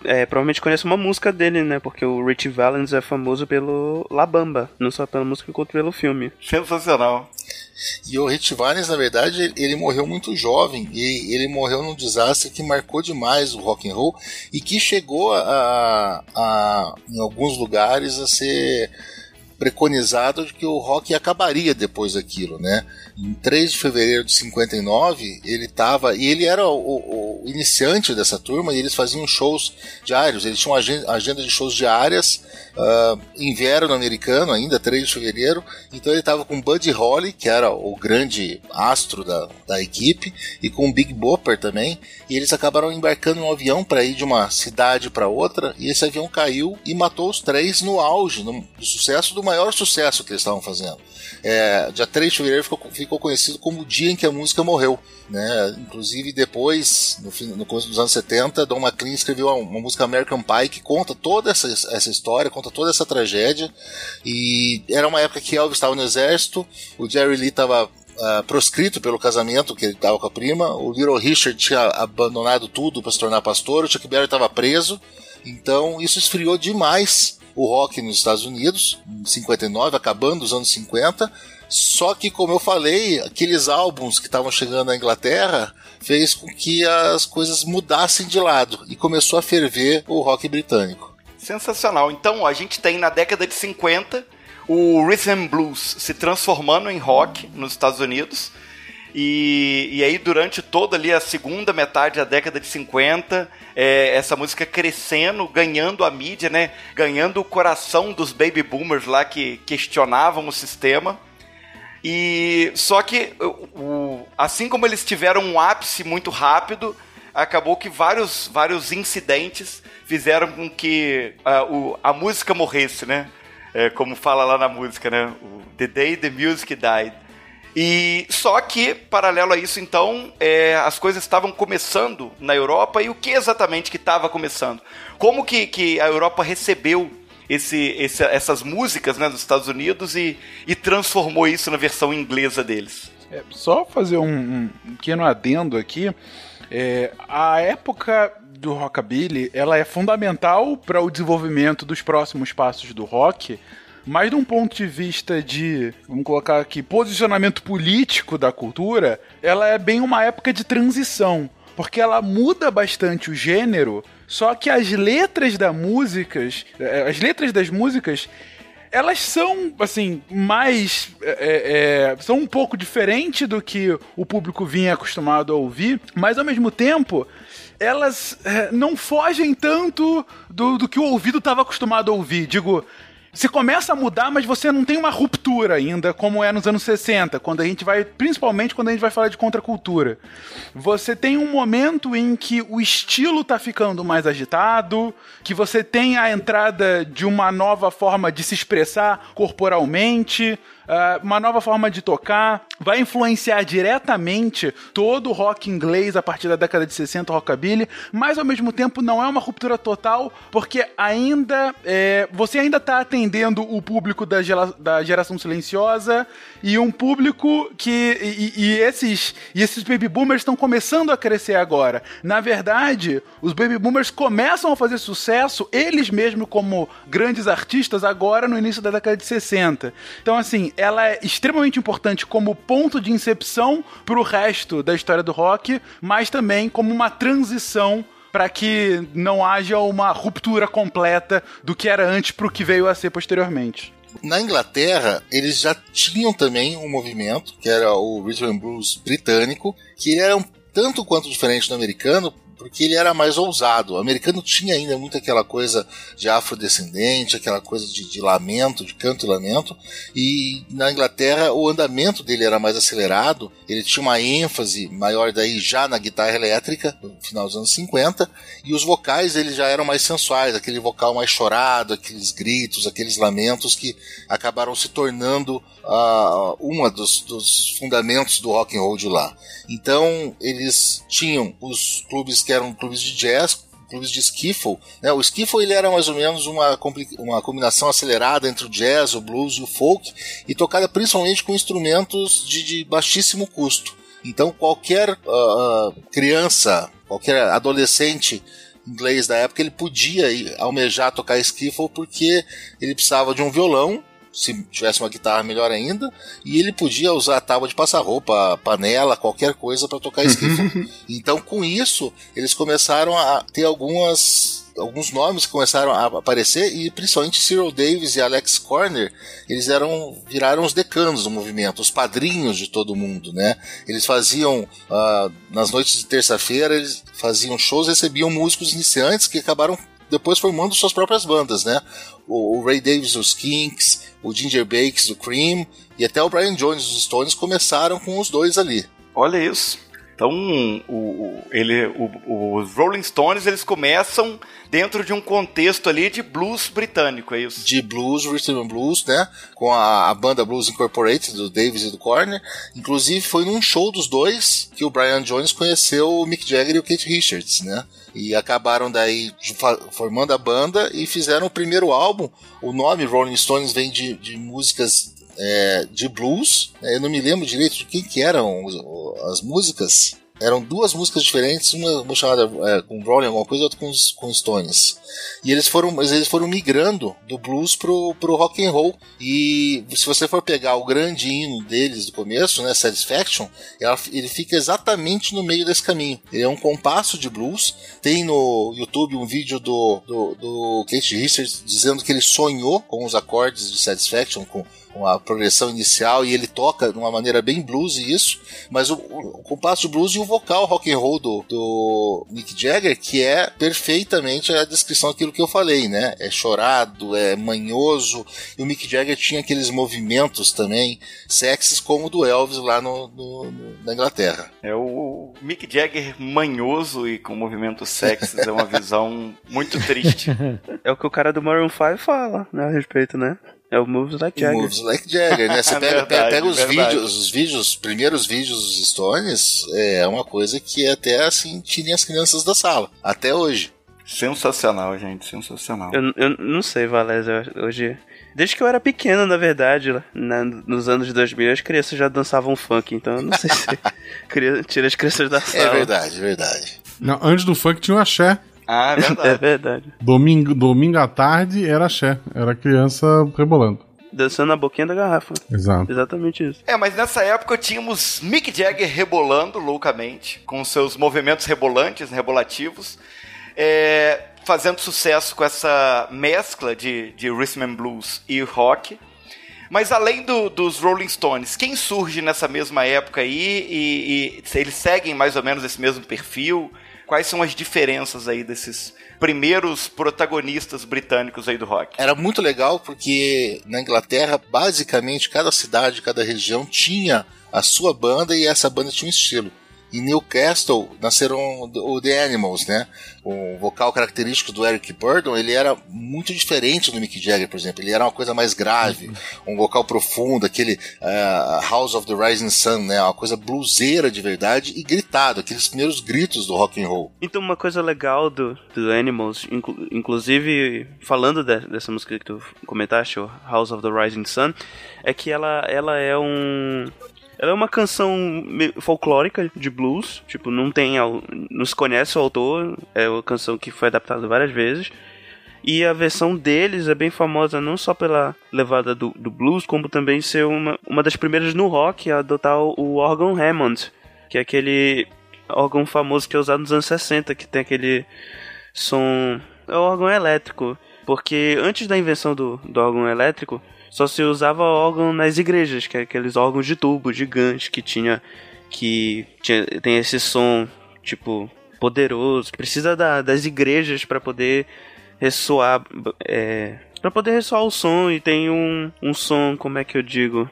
[SPEAKER 2] é, provavelmente conhece uma música dele, né? Porque o Rich Valens é famoso pelo La Bamba, não só pela música quanto pelo filme.
[SPEAKER 1] Sensacional.
[SPEAKER 4] E o Rich Valens, na verdade, ele- ele morreu muito jovem e ele morreu num desastre que marcou demais o rock and roll e que chegou a, a- em alguns lugares a ser preconizado de que o rock acabaria depois daquilo, né? Em 3 de fevereiro de 59, ele estava. E ele era o, o, iniciante dessa turma, e eles faziam shows diários. Eles tinham agenda, de shows diárias, uh, inverno americano, ainda, 3 de fevereiro. Então ele estava com Buddy Holly, que era o grande astro da, da equipe, e com o Big Bopper também. E eles acabaram embarcando um avião para ir de uma cidade para outra, e esse avião caiu e matou os três no auge no, do sucesso, do maior sucesso que eles estavam fazendo. É, dia 3 de fevereiro ficou, ficou, conhecido como o dia em que a música morreu. Né? Inclusive, depois, no, fim, no começo dos anos 70, Don McLean escreveu uma, uma, música American Pie que conta toda essa, essa história, conta toda essa tragédia. E era uma época que Elvis estava no exército, o Jerry Lee estava Uh, proscrito pelo casamento que ele estava com a prima. O Little Richard tinha abandonado tudo para se tornar pastor. O Chuck Berry estava preso. Então isso esfriou demais o rock nos Estados Unidos, em 59, acabando os anos 50. Só que, como eu falei, aqueles álbuns que estavam chegando na Inglaterra fez com que as coisas mudassem de lado e começou a ferver o rock britânico.
[SPEAKER 1] Sensacional. Então, a gente tem na década de 50 o rhythm blues se transformando em rock nos Estados Unidos. E, e aí, durante toda ali a segunda metade da década de 50, é, essa música crescendo, ganhando a mídia, né? Ganhando o coração dos baby boomers lá que questionavam o sistema. E só que o, assim como eles tiveram um ápice muito rápido, acabou que vários, vários incidentes fizeram com que uh, o, a música morresse, né? É, como fala lá na música, né? The day the music died. E só que, paralelo a isso, então, é, as coisas estavam começando na Europa e o que exatamente que estava começando? Como que, que a Europa recebeu esse, esse, essas músicas né, dos Estados Unidos e, e transformou isso na versão inglesa deles?
[SPEAKER 5] É, só fazer um, um pequeno adendo aqui. É, a época do rockabilly ela é fundamental para o desenvolvimento dos próximos passos do rock mas de um ponto de vista de, vamos colocar aqui, posicionamento político da cultura, ela é bem uma época de transição. Porque ela muda bastante o gênero, só que as letras das músicas, eh, as letras das músicas, elas são, assim, mais. É, é, são um pouco diferente do que o público vinha acostumado a ouvir, mas ao mesmo tempo elas é, não fogem tanto do, do que o ouvido estava acostumado a ouvir. Digo, você começa a mudar, mas você não tem uma ruptura ainda, como é nos anos 60, quando a gente vai, principalmente quando a gente vai falar de contracultura. Você tem um momento em que o estilo tá ficando mais agitado, que você tem a entrada de uma nova forma de se expressar corporalmente, uh, uma nova forma de tocar, vai influenciar diretamente todo o rock inglês a partir da década de 60, rockabilly, mas ao mesmo tempo não é uma ruptura total, porque ainda é, você ainda está atendendo o público da, gera, da geração silenciosa e um público que e, e, esses e esses baby boomers estão começando a crescer agora. Na verdade, os baby boomers começam a fazer sucesso eles mesmos como grandes artistas agora no início da década de 60. Então assim, ela é extremamente importante como ponto de incepção para o resto da história do rock, mas também como uma transição para que não haja uma ruptura completa do que era antes para o que veio a ser posteriormente.
[SPEAKER 4] Na Inglaterra, eles já tinham também um movimento, que era o Rhythm and Blues britânico, que era um tanto quanto diferente do americano, porque ele era mais ousado. O americano tinha ainda muito aquela coisa de afrodescendente, aquela coisa de, de, lamento, de canto e lamento, e na Inglaterra o andamento dele era mais acelerado, ele tinha uma ênfase maior daí já na guitarra elétrica, no final dos anos 50, e os vocais eles já eram mais sensuais, aquele vocal mais chorado, aqueles gritos, aqueles lamentos que acabaram se tornando uma dos, dos fundamentos do rock and roll de lá. Então eles tinham os clubes que eram clubes de jazz, clubes de skiffle. Né? O skiffle ele era mais ou menos uma, uma combinação acelerada entre o jazz, o blues e o folk, e tocada principalmente com instrumentos de, de baixíssimo custo. Então qualquer uh, criança, qualquer adolescente inglês da época, ele podia almejar tocar skiffle porque ele precisava de um violão se tivesse uma guitarra melhor ainda, e ele podia usar a tábua de passar roupa, panela, qualquer coisa para tocar skiffle. então, com isso, eles começaram a ter algumas alguns nomes que começaram a aparecer e principalmente Cyril Davis e Alex Corner, eles eram viraram os decanos do movimento, os padrinhos de todo mundo, né? Eles faziam uh, nas noites de terça-feira eles faziam shows, recebiam músicos iniciantes que acabaram depois formando suas próprias bandas, né? O, Ray Davis dos Kinks, o Ginger Bakes do Cream e até o Brian Jones dos Stones começaram com os dois ali.
[SPEAKER 1] Olha isso. Então, o, ele, o, os Rolling Stones eles começam dentro de um contexto ali de blues britânico, é isso?
[SPEAKER 4] De blues, rhythm blues, né? Com a, a, banda Blues Incorporated do Davis e do Corner. Inclusive, foi num show dos dois que o Brian Jones conheceu o Mick Jagger e o Keith Richards, né? E acabaram daí formando a banda e fizeram o primeiro álbum. O nome Rolling Stones vem de, de músicas é, de blues. É, eu não me lembro direito de quem que eram as músicas. Eram duas músicas diferentes, uma, uma chamada é, com Rolling alguma coisa, outra com, com Stones. E eles foram, eles foram migrando do blues pro, pro rock and roll. E se você for pegar o grande hino deles do começo, né, Satisfaction, ela, ele fica exatamente no meio desse caminho. Ele é um compasso de blues. Tem no YouTube um vídeo do, do, do Kate Richards dizendo que ele sonhou com os acordes de Satisfaction, com com a progressão inicial e ele toca de uma maneira bem blues isso, mas o, o, o compasso blues e o vocal rock and roll do, do Mick Jagger que é perfeitamente a descrição daquilo que eu falei, né? É chorado, é manhoso e o Mick Jagger tinha aqueles movimentos também sexys como o do Elvis lá no, no, no na Inglaterra.
[SPEAKER 1] É o Mick Jagger manhoso e com movimentos sexys é uma visão muito triste.
[SPEAKER 2] É o que o cara do Maroon 5 fala né, a respeito, né? É o Moves Like Jagger.
[SPEAKER 4] Moves Like Jagger, né? Você pega, verdade, pega, os vídeos, os vídeos, os primeiros vídeos dos Stones, é uma coisa que até assim tirem as crianças da sala, até hoje.
[SPEAKER 1] Sensacional, gente, sensacional.
[SPEAKER 2] Eu, eu não sei, Valézia, hoje... Desde que eu era pequeno, na verdade, na, nos anos 2000, as crianças já dançavam funk, então eu não sei se tira as crianças da é sala.
[SPEAKER 4] É verdade, é verdade.
[SPEAKER 6] Não, antes do funk tinha o axé.
[SPEAKER 1] Ah, é verdade.
[SPEAKER 2] é verdade.
[SPEAKER 6] Domingo, domingo à tarde era axé, era criança rebolando.
[SPEAKER 2] Dançando na boquinha da garrafa.
[SPEAKER 6] Exato.
[SPEAKER 2] Exatamente isso.
[SPEAKER 1] É, mas nessa época tínhamos Mick Jagger rebolando loucamente, com seus movimentos rebolantes, rebolativos, é, fazendo sucesso com essa mescla de, de rhythm and blues e rock. Mas além do, dos Rolling Stones, quem surge nessa mesma época aí e, e eles seguem mais ou menos esse mesmo perfil? Quais são as diferenças aí desses primeiros protagonistas britânicos aí do rock?
[SPEAKER 4] Era muito legal porque na Inglaterra, basicamente, cada cidade, cada região tinha a sua banda e essa banda tinha um estilo. Em Newcastle nasceram o The Animals, né? O vocal característico do Eric Burdon, ele era muito diferente do Mick Jagger, por exemplo. Ele era uma coisa mais grave, um vocal profundo, aquele uh, House of the Rising Sun, né? Uma coisa bluseira de verdade e gritado, aqueles primeiros gritos do rock and roll.
[SPEAKER 2] Então uma coisa legal do, do Animals, inclu inclusive falando de, dessa música que tu comentaste, House of the Rising Sun, é que ela, ela é um ela é uma canção folclórica de blues, tipo, não tem. Não se conhece o autor, é uma canção que foi adaptada várias vezes. E a versão deles é bem famosa não só pela levada do, do blues, como também ser uma, uma das primeiras no rock a adotar o, órgão Hammond, que é aquele órgão famoso que é usado nos anos 60, que tem aquele som. É o órgão elétrico. Porque antes da invenção do, do órgão elétrico, só se usava órgão nas igrejas, que é aqueles órgãos de tubo gigantes que tinha que tinha, tem esse som tipo poderoso, precisa da, das igrejas para poder ressoar é, para poder ressoar o som e tem um, um som, como é que eu digo,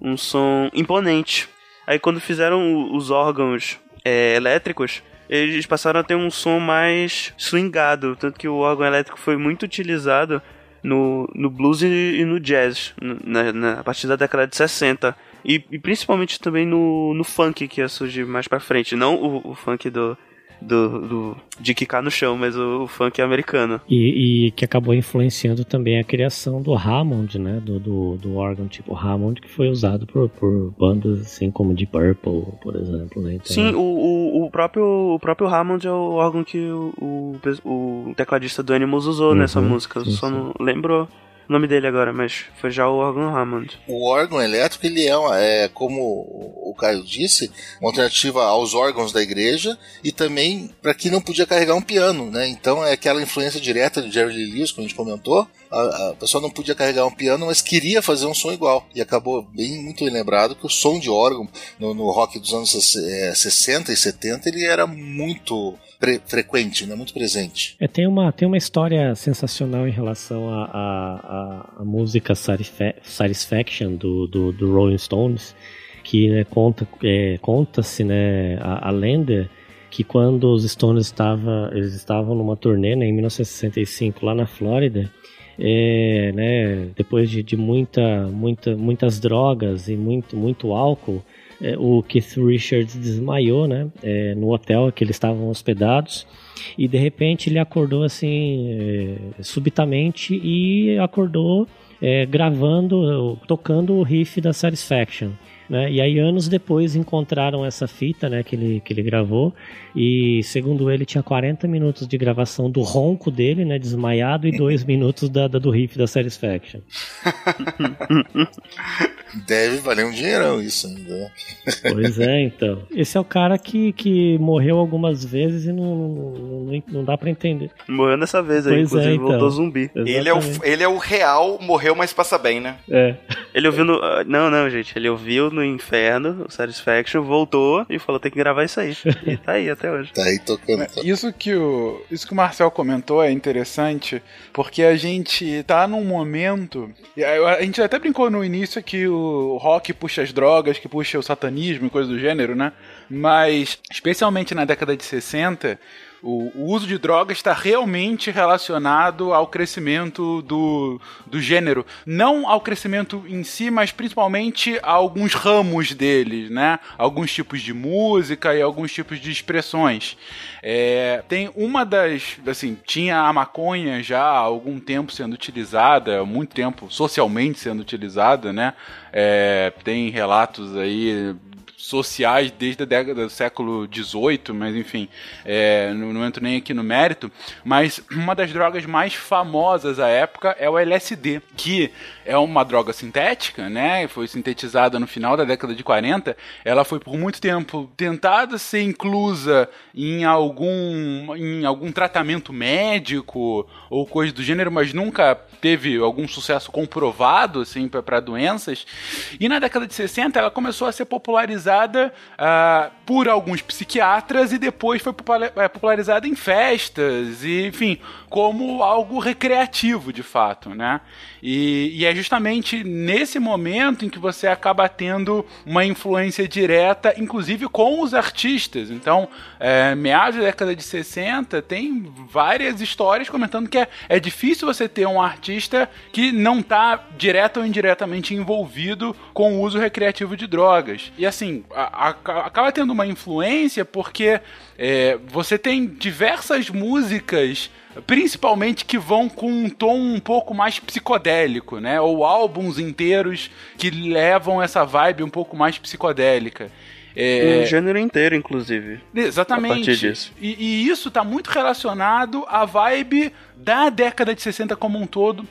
[SPEAKER 2] um som imponente. Aí quando fizeram os órgãos é, elétricos, eles passaram a ter um som mais swingado, tanto que o órgão elétrico foi muito utilizado no, no blues e, e no jazz, na, na, a partir da década de 60. E, e, principalmente também no, no funk que ia surgir mais pra frente. Não o, o funk do, do, do, de quicar no chão, mas o, o funk americano.
[SPEAKER 3] E, e, que acabou influenciando também a criação do Hammond, né? Do, do, do órgão tipo Hammond, que foi usado por, por bandas assim como Deep Purple, por exemplo. Né?
[SPEAKER 2] Então... Sim, o, o, o, próprio, o próprio Hammond é o órgão que o, o, o tecladista do Animals usou uhum, nessa música. Só sim. não lembro o nome dele agora, mas foi já o órgão Hammond.
[SPEAKER 4] O órgão elétrico, ele é, é como o Caio disse, uma alternativa aos órgãos da igreja e também para quem não podia carregar um piano, né? Então é aquela influência direta de Jerry Lee Lewis, como a gente comentou. A, a pessoa não podia carregar um piano, mas queria fazer um som igual. E acabou bem muito lembrado que o som de órgão no, no rock dos anos 60 e 70 ele era muito frequente, né? muito presente.
[SPEAKER 3] É, tem, uma, tem uma história sensacional em relação à a, a, a, música Satisfaction do, do, do Rolling Stones, que né, conta, é, conta-se né, a, a lenda que quando os Stones estava, eles estavam numa turnê né, em 1965 lá na Flórida, é, né, depois de, de muita, muita, muitas drogas e muito, muito álcool, é, o Keith Richards desmaiou, né? É, no hotel que eles estavam hospedados. E de repente ele acordou assim, é, subitamente, e acordou é, gravando, tocando o riff da Satisfaction. Né? E aí anos depois encontraram essa fita, né, que ele, que ele gravou e segundo ele tinha 40 minutos de gravação do ronco dele, né, desmaiado e 2 minutos da, da, do riff da Satisfaction.
[SPEAKER 4] Deve valer um dinheirão isso ainda. Né?
[SPEAKER 3] Pois é, então. Esse é o cara que, que morreu algumas vezes e não, não, não dá para entender.
[SPEAKER 2] Morreu nessa vez aí, pois é, inclusive é, então. voltou zumbi.
[SPEAKER 1] Ele é, o, ele é o real, morreu, mas passa bem, né?
[SPEAKER 3] É.
[SPEAKER 2] Ele ouviu no. Não, não, gente. Ele ouviu no inferno, o Satisfaction, voltou e falou: tem que gravar isso aí. E tá aí até hoje.
[SPEAKER 4] Tá aí tocando. Tá.
[SPEAKER 5] Isso que o, isso que o Marcel comentou é interessante, porque a gente tá num momento. A gente até brincou no início que o rock puxa as drogas, que puxa o satanismo e coisa do gênero, né? Mas, especialmente na década de 60, o, o, uso de drogas está realmente relacionado ao crescimento do, do gênero. Não ao crescimento em si, mas principalmente a alguns ramos dele, né? Alguns tipos de música e alguns tipos de expressões. É, tem uma das. Assim, tinha a maconha já há algum tempo sendo utilizada, muito tempo socialmente sendo utilizada, né? É, tem relatos aí sociais desde a década do século XVIII, mas enfim, é, não, não, entro nem aqui no mérito. Mas uma das drogas mais famosas à época é o LSD, que é uma droga sintética, né? Foi sintetizada no final da década de 40. Ela foi por muito tempo tentada ser inclusa em algum, em algum tratamento médico ou coisa do gênero, mas nunca teve algum sucesso comprovado assim para doenças. E na década de 60 ela começou a ser popularizada uh, por alguns psiquiatras e depois foi é, popularizada em festas e, enfim, como algo recreativo de fato, né? E, e, é justamente nesse momento em que você acaba tendo uma influência direta, inclusive com os artistas. Então, é, meados da década de 60, tem várias histórias comentando que é, é difícil você ter um artista que não está direto ou indiretamente envolvido com o uso recreativo de drogas. E assim, a, a, acaba tendo uma influência porque é, você tem diversas músicas principalmente que vão com um tom um pouco mais psicodélico, né? Ou álbuns inteiros que levam essa vibe um pouco mais psicodélica.
[SPEAKER 2] É... Um gênero inteiro, inclusive.
[SPEAKER 5] Exatamente.
[SPEAKER 2] A partir disso.
[SPEAKER 5] E, e isso está muito relacionado à vibe da década de 60 como um todo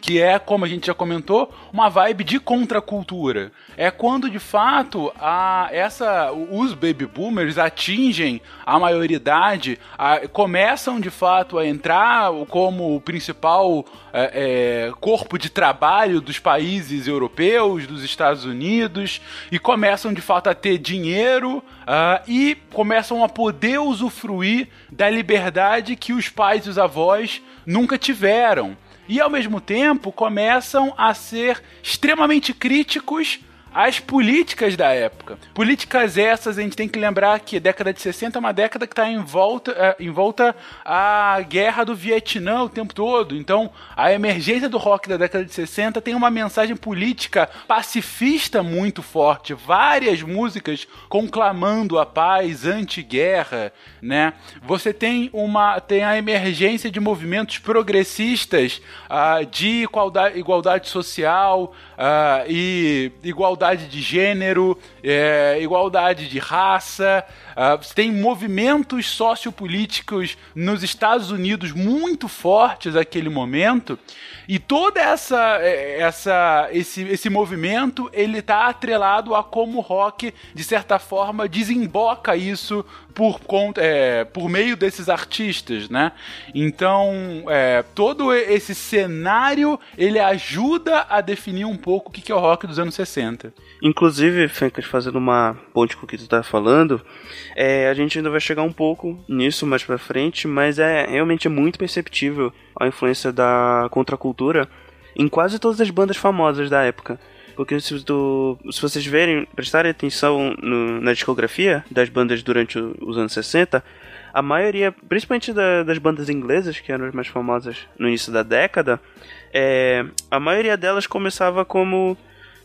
[SPEAKER 5] que é, como a gente já comentou, uma vibe de contracultura. É quando de fato a, essa, os baby boomers atingem a maioridade, a, começam de fato a entrar como o principal é, é, corpo de trabalho dos países europeus, dos Estados Unidos, e começam de fato a ter dinheiro uh, e começam a poder usufruir da liberdade que os pais e os avós nunca tiveram e ao mesmo tempo começam a ser extremamente críticos as políticas da época. Políticas essas, a gente tem que lembrar que década de 60 é uma década que está em volta, é, em volta à guerra do Vietnã o tempo todo. Então, a emergência do rock da década de 60 tem uma mensagem política pacifista muito forte. Várias músicas conclamando a paz, anti-guerra, né? Você tem uma tem a emergência de movimentos progressistas uh, de igualdade, igualdade social uh, e igualdade igualdade de gênero, é, igualdade de raça. Uh, tem movimentos sociopolíticos nos Estados Unidos muito fortes naquele momento. E toda essa, é, essa esse, esse movimento ele está atrelado a como o rock de certa forma desemboca isso por conta é, por meio desses artistas, né? Então é, todo esse cenário ele ajuda a definir um pouco o que é o rock dos anos 60.
[SPEAKER 2] Inclusive, Fencas, fazendo uma ponte com o que tu tá falando, é, a gente ainda vai chegar um pouco nisso mais pra frente, mas é realmente é muito perceptível a influência da contracultura em quase todas as bandas famosas da época. Porque se, se vocês verem, prestarem atenção no, na discografia das bandas durante os anos 60, a maioria, principalmente da, das bandas inglesas, que eram as mais famosas no início da década, é, a maioria delas começava como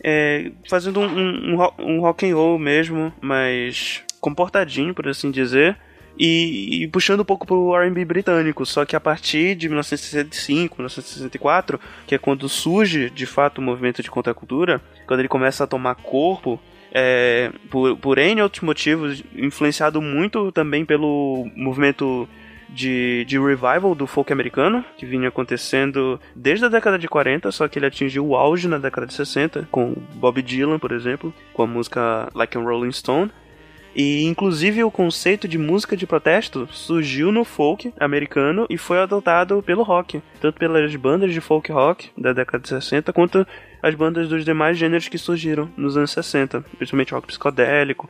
[SPEAKER 2] é, fazendo um, um, um rock and roll mesmo, mas comportadinho, por assim dizer. E, e, puxando um pouco pro R&B britânico, só que a partir de 1965, 1964, que é quando surge de fato o movimento de contracultura, quando ele começa a tomar corpo, é, por, por N outros motivos, influenciado muito também pelo movimento de, de revival do folk americano, que vinha acontecendo desde a década de 40, só que ele atingiu o auge na década de 60, com Bob Dylan, por exemplo, com a música Like a Rolling Stone. E inclusive o conceito de música de protesto surgiu no folk americano e foi adotado pelo rock, tanto pelas bandas de folk rock da década de 60 quanto as bandas dos demais gêneros que surgiram nos anos 60, principalmente rock psicodélico,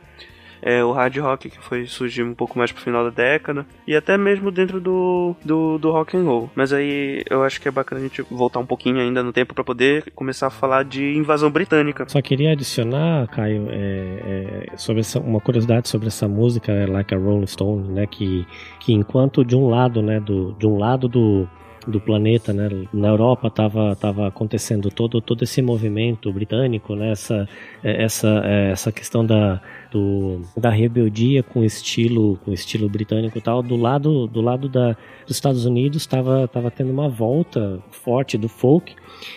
[SPEAKER 2] é, o hard rock que foi surgir um pouco mais pro final da década e até mesmo dentro do, do, do rock and roll. Mas aí eu acho que é bacana a gente voltar um pouquinho ainda no tempo para poder começar a falar de invasão britânica.
[SPEAKER 3] Só queria adicionar, Caio, é, é, sobre essa, uma curiosidade sobre essa música, né, Like a Rolling Stone, né, que, que enquanto de um lado, né, do, de um lado do do planeta, né? Na Europa estava tava acontecendo todo todo esse movimento britânico, né? Essa essa essa questão da do, da rebeldia com estilo com estilo britânico e tal do lado do lado da, dos Estados Unidos estava tava tendo uma volta forte do folk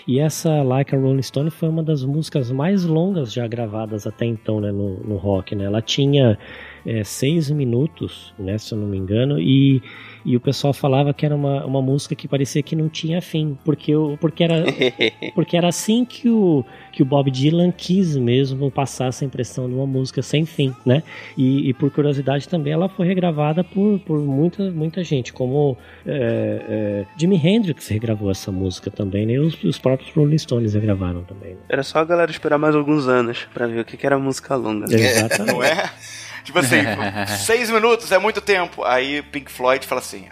[SPEAKER 3] e essa Like a Rolling Stone foi uma das músicas mais longas já gravadas até então né, no, no rock né ela tinha é, seis minutos né se eu não me engano e e o pessoal falava que era uma, uma música que parecia que não tinha fim, porque, o, porque, era, porque era assim que o, que o Bob Dylan quis mesmo passar essa impressão de uma música sem fim, né? E, e por curiosidade também ela foi regravada por, por muita, muita gente, como é, é, Jimi Hendrix regravou essa música também, né? E os, os próprios Rolling Stones regravaram também. Né?
[SPEAKER 2] Era só a galera esperar mais alguns anos para ver o que, que era música longa.
[SPEAKER 3] Exatamente.
[SPEAKER 1] Não é? Tipo assim, seis minutos é muito tempo. Aí Pink Floyd fala assim: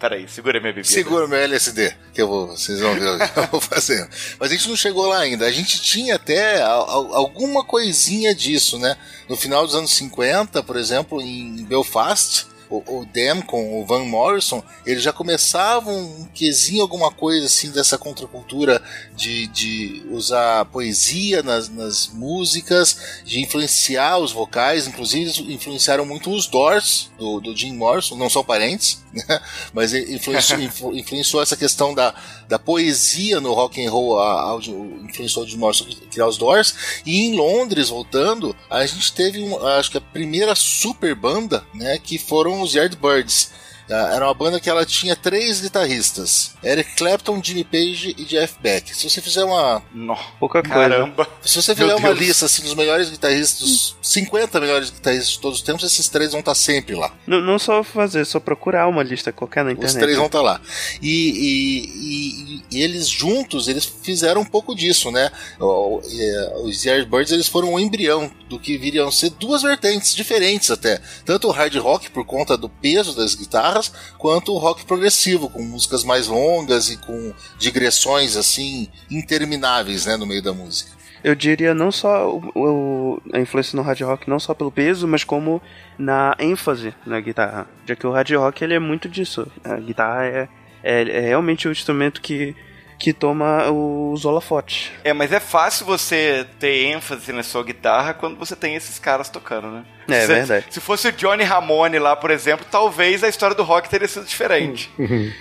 [SPEAKER 1] peraí, segura minha bebida.
[SPEAKER 4] Segura meu LSD, que eu vou, vocês vão ver o que eu vou fazendo. Mas a gente não chegou lá ainda. A gente tinha até alguma coisinha disso, né? No final dos anos 50, por exemplo, em Belfast, o, o Dem com o Van Morrison, eles já começavam um quesinho, alguma coisa assim dessa contracultura de, de usar poesia nas, nas músicas, de influenciar os vocais, inclusive influenciaram muito os Doors do, do Jim Morrison, não são parentes, né? mas influenciou, influenciou essa questão da, da poesia no rock and roll, a, a, influenciou Jim Morrison criar os Doors, e em Londres, voltando, a gente teve, um, acho que a primeira super banda, né, que foram os Yardbirds? Era uma banda que ela tinha três guitarristas: Eric Clapton, Jimmy Page e Jeff Beck. Se você fizer uma.
[SPEAKER 1] Não, pouca Caramba.
[SPEAKER 4] Se você fizer uma lista assim, dos melhores guitarristas, dos 50 melhores guitarristas de todos os tempos, esses três vão estar sempre lá.
[SPEAKER 2] Não, não só fazer, só procurar uma lista qualquer na internet.
[SPEAKER 4] Os três vão estar lá. E, e, e, e eles juntos, eles fizeram um pouco disso, né? Os Yardbirds eles foram um embrião do que viriam ser duas vertentes diferentes até. Tanto o hard rock, por conta do peso das guitarras guitarras, quanto o rock progressivo, com músicas mais longas e com digressões assim intermináveis né, no meio da música.
[SPEAKER 2] Eu diria não só o, o, a influência no hard rock, não só pelo peso, mas como na ênfase na guitarra. Já que o hard rock ele é muito disso. A guitarra é, é, é realmente o instrumento que que toma os holofotes.
[SPEAKER 1] É, mas é fácil você ter ênfase na sua guitarra quando você tem esses caras tocando, né?
[SPEAKER 2] É
[SPEAKER 1] se,
[SPEAKER 2] verdade.
[SPEAKER 1] Se fosse o Johnny Ramone lá, por exemplo, talvez a história do rock teria sido diferente.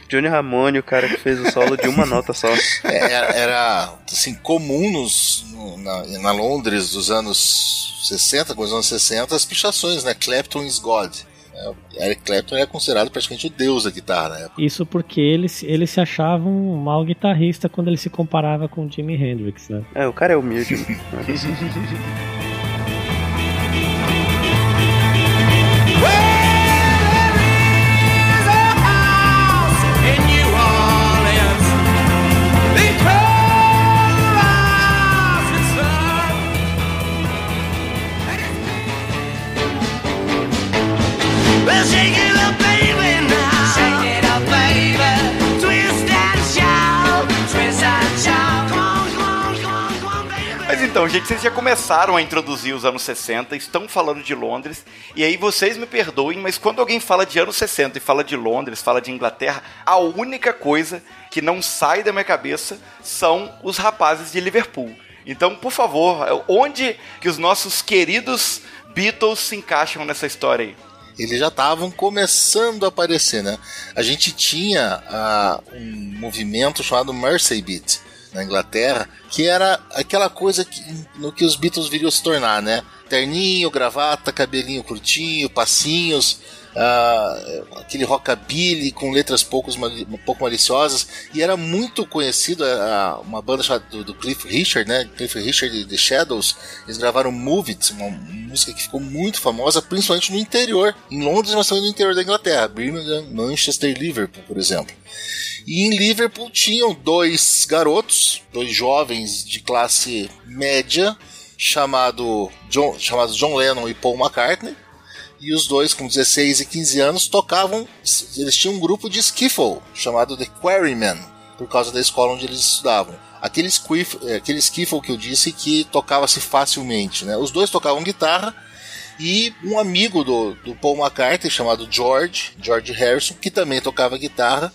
[SPEAKER 2] Johnny Ramone, o cara que fez o solo de uma nota só.
[SPEAKER 4] É, era, era, assim, comum nos, no- na, na Londres dos anos 60, com os anos 60, as pichações, né? Clapton is God. É, Eric Clapton era considerado praticamente o deus da guitarra na época.
[SPEAKER 3] Isso porque ele, se- ele se achava um mau guitarrista quando ele se comparava com o Jimi Hendrix, né?
[SPEAKER 2] É, o cara é humilde.
[SPEAKER 1] então, gente, vocês já começaram a introduzir os anos 60, estão falando de Londres, e aí vocês me perdoem, mas quando alguém fala de anos 60 e fala de Londres, fala de Inglaterra, a única coisa que não sai da minha cabeça são os rapazes de Liverpool. Então, por favor, onde que os nossos queridos Beatles se encaixam nessa história aí?
[SPEAKER 4] Eles já estavam começando a aparecer, né? A gente tinha ah, um movimento chamado Mersey Beat na Inglaterra, que era aquela coisa que, no que os Beatles viriam se tornar, né? Terninho, gravata, cabelinho curtinho, passinhos, ah, aquele rockabilly com letras poucos, um pouco maliciosas, e era muito conhecido ah, uma banda chamada do, do Cliff Richard, né? Cliff Richard e The Shadows, eles gravaram Move It, uma música que ficou muito famosa, principalmente no interior, em Londres, mas também no interior da Inglaterra, Birmingham, Manchester Liverpool, por exemplo. E em Liverpool tinham dois garotos, dois jovens de classe média, chamado John, chamados John Lennon e Paul McCartney. E os dois, com 16 e 15 anos, tocavam. Eles tinham um grupo de skiffle chamado The Quarrymen, por causa da escola onde eles estudavam. Aquele, skiff, eh, aquele skiffle que eu disse que tocava-se facilmente. Né? Os dois tocavam guitarra e um amigo do, do Paul McCartney, chamado George, George Harrison, que também tocava guitarra,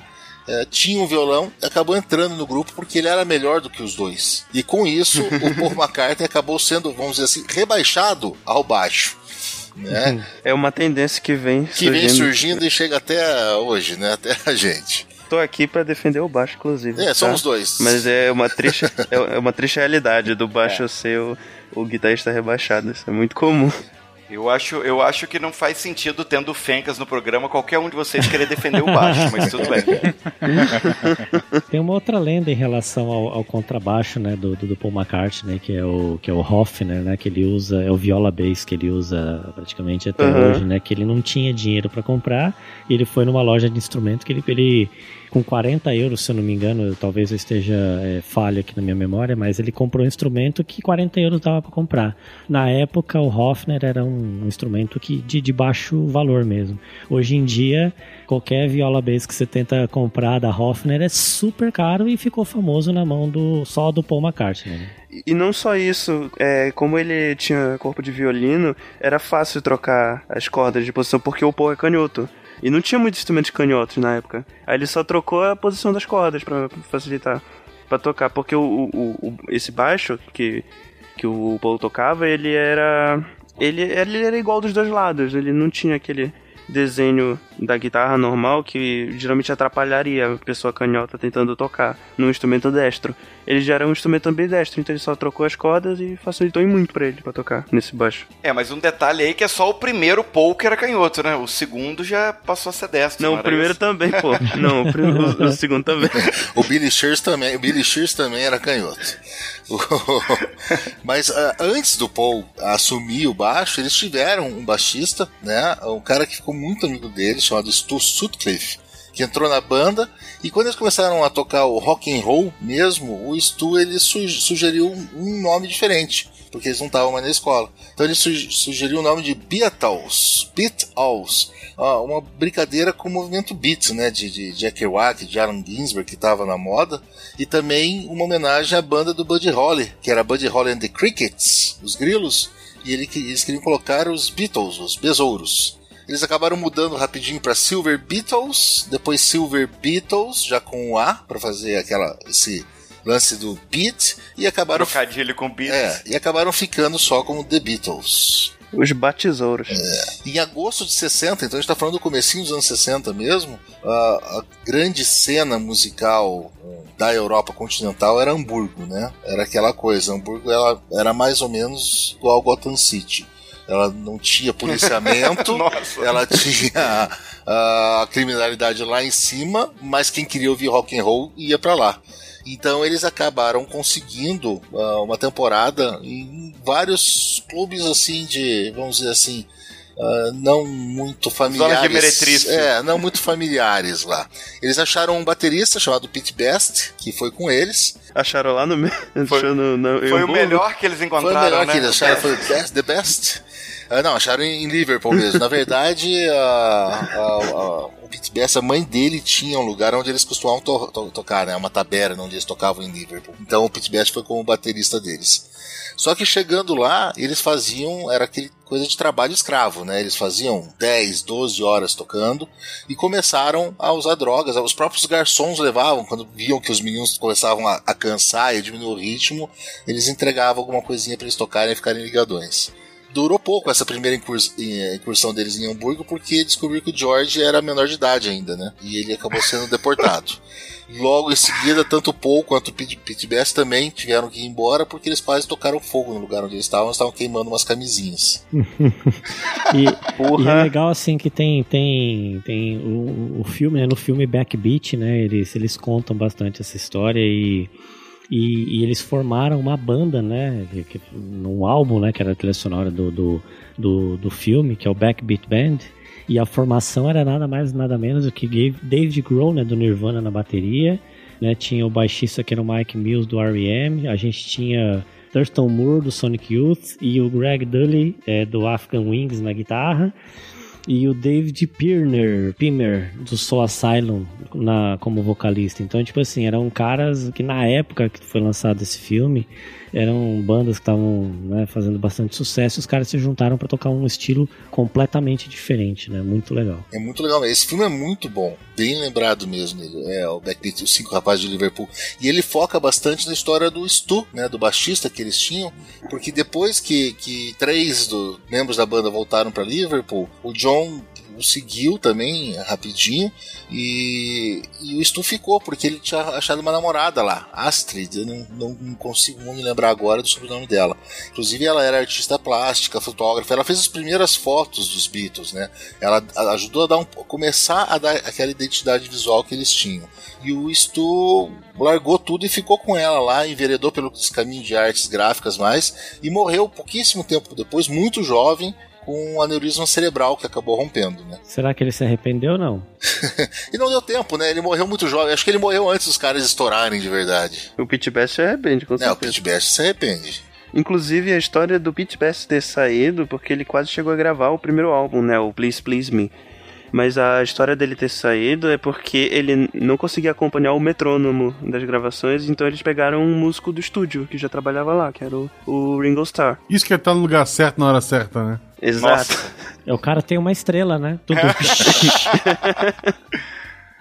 [SPEAKER 4] eh, tinha um violão e acabou entrando no grupo porque ele era melhor do que os dois. E com isso, o Paul McCartney acabou sendo, vamos dizer assim, rebaixado ao baixo. Né?
[SPEAKER 2] É uma tendência que vem
[SPEAKER 4] Que vem surgindo e chega até hoje, né? Até a gente.
[SPEAKER 2] Tô aqui pra defender o baixo, inclusive.
[SPEAKER 4] É,
[SPEAKER 2] tá?
[SPEAKER 4] somos dois.
[SPEAKER 2] Mas é uma triste, é uma triste realidade do baixo ser o, o guitarrista rebaixado. Isso é muito comum.
[SPEAKER 1] Eu acho, eu acho que não faz sentido, tendo Fencas no programa, qualquer um de vocês querer defender o baixo, mas tudo bem.
[SPEAKER 3] Tem uma outra lenda em relação ao, ao contrabaixo, né, do, do, Paul McCartney, né, que é o que é o Hofner, né, que ele usa, é o viola bass que ele usa praticamente até
[SPEAKER 2] Uhum.
[SPEAKER 3] hoje, né, que ele não tinha dinheiro para comprar e ele foi numa loja de instrumento que ele, ele com 40 euros, se eu não me engano, talvez eu esteja é, falho aqui na minha memória, mas ele comprou um instrumento que 40 euros dava para comprar. Na época, o Hofner era um instrumento que de, de baixo valor mesmo. Hoje em dia, qualquer viola bass que você tenta comprar da Hofner é super caro e ficou famoso na mão do só do Paul McCartney. né?
[SPEAKER 2] E não só isso, é, como ele tinha corpo de violino, era fácil trocar as cordas de posição, porque o Paul é canhoto. E não tinha muitos instrumentos canhotos na época. Aí ele só trocou a posição das cordas pra facilitar pra tocar. Porque o, o- o- esse baixo que, que o Paul tocava, ele era. Ele, ele era igual dos dois lados. Ele não tinha aquele desenho da guitarra normal que geralmente atrapalharia a pessoa canhota tentando tocar num instrumento destro. Ele já era um instrumento ambidestro, então ele só trocou as cordas e facilitou muito pra ele pra tocar nesse baixo.
[SPEAKER 1] É, mas um detalhe aí que é só o primeiro Paul que era canhoto, né? O segundo já passou a ser destro.
[SPEAKER 2] Não, o
[SPEAKER 1] era
[SPEAKER 2] primeiro
[SPEAKER 1] isso?
[SPEAKER 2] também, pô. Não, o, prim- o- o segundo também.
[SPEAKER 4] O Billy Shears também, o Billy Shears também era canhoto. Mas ah, antes do Paul assumir o baixo, eles tiveram um baixista, né? Um cara que ficou muito amigo dele, chamado Stu Sutcliffe, que entrou na banda e quando eles começaram a tocar o rock and roll mesmo, o Stu ele su- sugeriu um- nome diferente. Porque eles não estavam mais na escola. Então ele su- sugeriu o nome de Beatles. Beatles. Ah, uma brincadeira com o movimento Beat, né? De, de Jack Kerouac, de Allen Ginsberg, que estava na moda. E também uma homenagem à banda do Buddy Holly, que era Buddy Holly and the Crickets, os grilos. E ele, eles queriam colocar os Beatles, os besouros. Eles acabaram mudando rapidinho para Silver Beatles, depois Silver Beatles, já com o A, para fazer aquela esse lance do beat, e acabaram
[SPEAKER 1] Trocadilho com Beatles.
[SPEAKER 4] é, e acabaram ficando só como The Beatles.
[SPEAKER 2] Os batizouros.
[SPEAKER 4] Em agosto de 60, então a gente tá falando do comecinho dos anos 60 mesmo, a, a grande cena musical eh, da Europa continental era Hamburgo, né? Era aquela coisa, Hamburgo ela era mais ou menos igual Gotham City. Ela não tinha policiamento, ela tinha a criminalidade lá em cima, mas quem queria ouvir rock and roll ia pra lá. Então eles acabaram conseguindo ah, uma temporada em vários clubes assim de, vamos dizer assim, ah, não muito familiares.
[SPEAKER 1] meretriz.
[SPEAKER 4] É, não muito familiares lá. Eles acharam um baterista chamado Pete Best, que foi com eles.
[SPEAKER 2] Acharam lá no meio.
[SPEAKER 1] Foi-
[SPEAKER 2] no, no,
[SPEAKER 1] Foi o melhor que eles
[SPEAKER 4] Foi o
[SPEAKER 1] encontraram,
[SPEAKER 4] melhor
[SPEAKER 1] né?
[SPEAKER 4] que eles acharam, foi the best. Ah, não, acharam em em Liverpool mesmo. Na verdade, a, a- a- o Pete Best, a mãe dele tinha um lugar onde eles costumavam to- to- tocar, né? Uma taberna onde eles tocavam em Liverpool. Então o Pete Best foi como baterista deles. Só que chegando lá, eles faziam, era aquele coisa de trabalho escravo, né? Eles faziam 10, 12 horas tocando e começaram a usar drogas. Os próprios garçons levavam, quando viam que os meninos começavam a, a cansar e a diminuir o ritmo, eles entregavam alguma coisinha para eles tocarem e ficarem ligadões. Durou pouco essa primeira eh, incursão deles em Hamburgo porque descobriu que o George era menor de idade ainda, né? E ele acabou sendo deportado. Logo em seguida, tanto o Paul quanto o Pete, Pete Best também tiveram que ir embora porque eles quase tocaram fogo no lugar onde eles estavam, eles estavam queimando umas camisinhas.
[SPEAKER 3] E, e é legal assim que tem tem tem o, o filme, né? No filme Backbeat, né? Eles eles contam bastante essa história e e, e eles formaram uma banda, né? Num álbum, né? Que era a trilha sonora do, do, do, do filme, que é o Backbeat Band. E a formação era nada mais nada menos do que David Grohl, né? Do Nirvana na bateria. Né, tinha o baixista que era o Mike Mills do R.E.M. A gente tinha Thurston Moore do Sonic Youth e o Greg Dully é, do African Wings na guitarra e o David Pirner, Pimer do Soul Asylum na, como vocalista. Então, tipo assim, eram caras que na época que foi lançado esse filme eram bandas que estavam né, fazendo bastante sucesso. e Os caras se juntaram para tocar um estilo completamente diferente, né? Muito legal.
[SPEAKER 4] É muito legal. Esse filme é muito bom. Bem lembrado mesmo. Ele é o Backbeat, os cinco rapazes de Liverpool. E ele foca bastante na história do Stu, né? Do baixista que eles tinham. Porque depois que, que três dos membros da banda voltaram para Liverpool, o John o seguiu também rapidinho e, e o Stu ficou porque ele tinha achado uma namorada lá, Astrid, eu não, não, não consigo me lembrar agora do sobrenome dela. Inclusive ela era artista plástica, fotógrafa, ela fez as primeiras fotos dos Beatles, né? Ela ajudou a dar um, começar a dar aquela identidade visual que eles tinham. E o Stu largou tudo e ficou com ela lá, enveredou pelo caminho de artes gráficas mais e morreu pouquíssimo tempo depois, muito jovem, com um aneurisma cerebral que acabou rompendo, né?
[SPEAKER 3] Será que ele se arrependeu ou não?
[SPEAKER 4] E não deu tempo, né? Ele morreu muito jovem. Acho que ele morreu antes dos caras estourarem de verdade.
[SPEAKER 2] O Pete Best se arrepende, com
[SPEAKER 4] É, o
[SPEAKER 2] certeza.
[SPEAKER 4] Pete Best se arrepende.
[SPEAKER 2] Inclusive, a história do Pete Best ter saído, porque ele quase chegou a gravar o primeiro álbum, né? O Please Please Me. Mas a história dele ter saído é porque ele não conseguia acompanhar o metrônomo das gravações, então eles pegaram um músico do estúdio que já trabalhava lá, que era o, o Ringo Starr.
[SPEAKER 6] Isso que é estar no lugar certo na hora certa, né?
[SPEAKER 2] Exato.
[SPEAKER 3] É, O cara tem uma estrela, né? Tudo.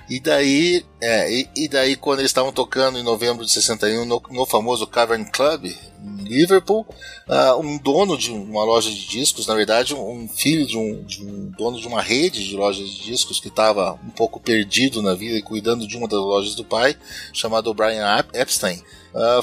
[SPEAKER 4] E daí, é, e, e daí quando eles estavam tocando em novembro de 61 no, no famoso Cavern Club em Liverpool, ah, um dono de uma loja de discos, na verdade um filho de um, de um dono de uma rede de lojas de discos que estava um pouco perdido na vida e cuidando de uma das lojas do pai, chamado Brian Ep- Epstein,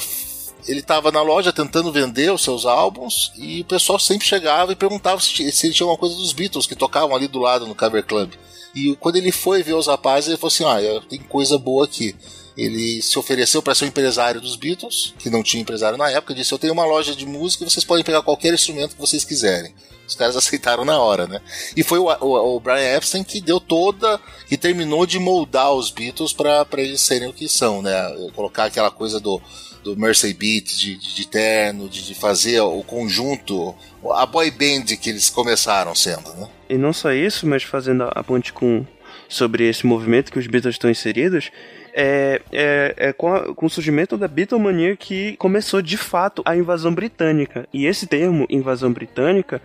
[SPEAKER 4] f- ele estava na loja tentando vender os seus álbuns e o pessoal sempre chegava e perguntava se, se ele tinha alguma coisa dos Beatles que tocavam ali do lado no Cavern Club. E quando ele foi ver os rapazes, ele falou assim: Ah, tem coisa boa aqui. Ele se ofereceu para ser o empresário dos Beatles, que não tinha empresário na época, disse: Eu tenho uma loja de música e vocês podem pegar qualquer instrumento que vocês quiserem. Os caras aceitaram na hora, né? E foi o, o- o Brian Epstein que deu toda. que terminou de moldar os Beatles para eles serem o que são, né? Colocar aquela coisa do, do Mercy Beat, de, de, de terno, de, de fazer o conjunto, a boy band que eles começaram sendo, né?
[SPEAKER 2] E não só isso, mas fazendo a ponte com sobre esse movimento que os Beatles estão inseridos, é, é, é com, a- com o surgimento da Beatlemania que começou de fato a invasão britânica. E esse termo, invasão britânica,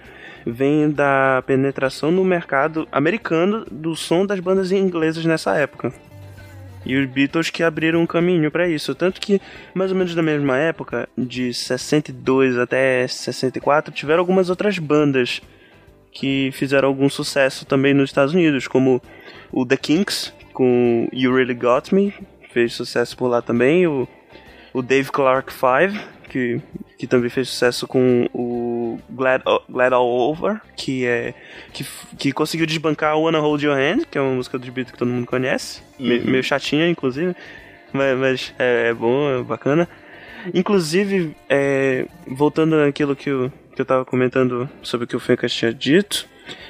[SPEAKER 2] vem da penetração no mercado americano do som das bandas inglesas nessa época. E os Beatles que abriram um caminho para isso. Tanto que, mais ou menos na mesma época, de 62 até 64, tiveram algumas outras bandas que fizeram algum sucesso também nos Estados Unidos, como o The Kinks, com You Really Got Me, fez sucesso por lá também, o, o Dave Clark Five, que, que também fez sucesso com o Glad, Glad All Over, que é que, que conseguiu desbancar Wanna Hold Your Hand, que é uma música dos Beatles que todo mundo conhece, me-
[SPEAKER 1] Uhum.
[SPEAKER 2] meio chatinha, inclusive, mas, mas é, é bom, é bacana. Inclusive, é, voltando àquilo que eu, que eu tava comentando sobre o que o Fencas tinha dito,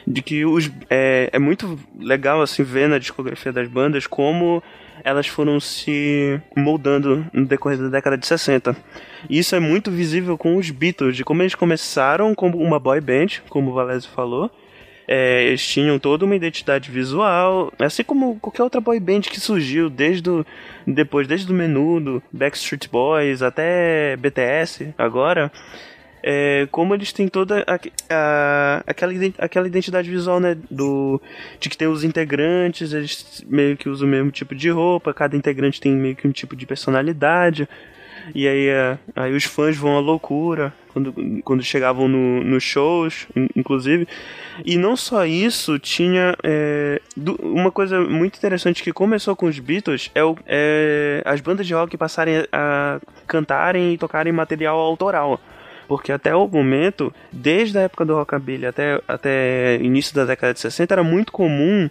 [SPEAKER 2] de que os, é, é muito legal assim ver na discografia das bandas como elas foram se moldando no decorrer da década de 60. E isso é muito visível com os Beatles, de como eles começaram como uma boy band, como o Valésio falou. É, eles tinham toda uma identidade visual, assim como qualquer outra boy band que surgiu desde depois, desde o Menudo, Backstreet Boys até BTS agora. É, como eles têm toda a, a- aquela, aquela identidade visual, né? Do, de que tem os integrantes, eles meio que usam o mesmo tipo de roupa, cada integrante tem meio que um tipo de personalidade. E aí, é, aí os fãs vão à loucura quando, quando chegavam no, nos shows, in- inclusive. E não só isso, tinha é, du- uma coisa muito interessante que começou com os Beatles é, o- é as bandas de rock passarem a cantarem e tocarem material autoral. Porque até o momento, desde a época do rockabilly até, até início da década de 60, era muito comum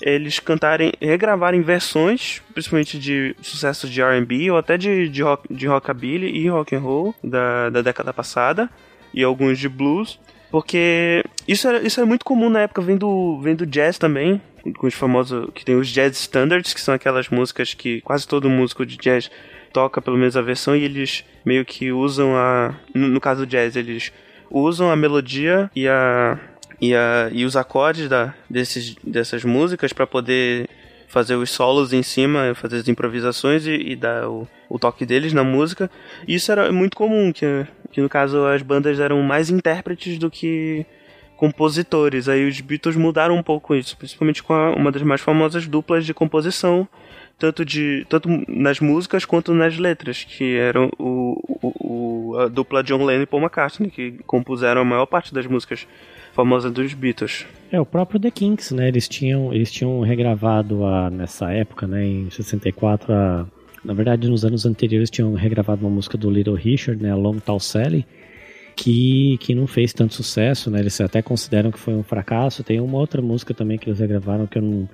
[SPEAKER 2] eles cantarem, regravarem versões, principalmente de sucessos de R&B ou até de, de, rock, de rockabilly e rock and roll da, da década passada e alguns de blues, porque isso era, isso era muito comum na época, vem do, jazz também, com os famosos, que tem os jazz standards, que são aquelas músicas que quase todo músico de jazz toca pelo menos a versão e eles meio que usam a, no, no caso do jazz, eles usam a melodia e a e, a, e os acordes da, desses, dessas músicas para poder fazer os solos em cima, fazer as improvisações e, e dar o, o toque deles na música. Isso era muito comum, que, que no caso as bandas eram mais intérpretes do que compositores. Aí os Beatles mudaram um pouco isso, principalmente com a- uma das mais famosas duplas de composição, tanto de tanto nas músicas quanto nas letras, que eram o, o, o- a dupla John Lennon e Paul McCartney, que compuseram a maior parte das músicas famosas dos Beatles.
[SPEAKER 3] É, o próprio The Kinks, né? Eles tinham, eles tinham regravado a, nessa época, né? Em 64, a, na verdade, nos anos anteriores tinham regravado uma música do Little Richard, né? A Long Tall Sally, que, que não fez tanto sucesso, né? Eles até consideram que foi um fracasso. Tem uma outra música também que eles regravaram que eu não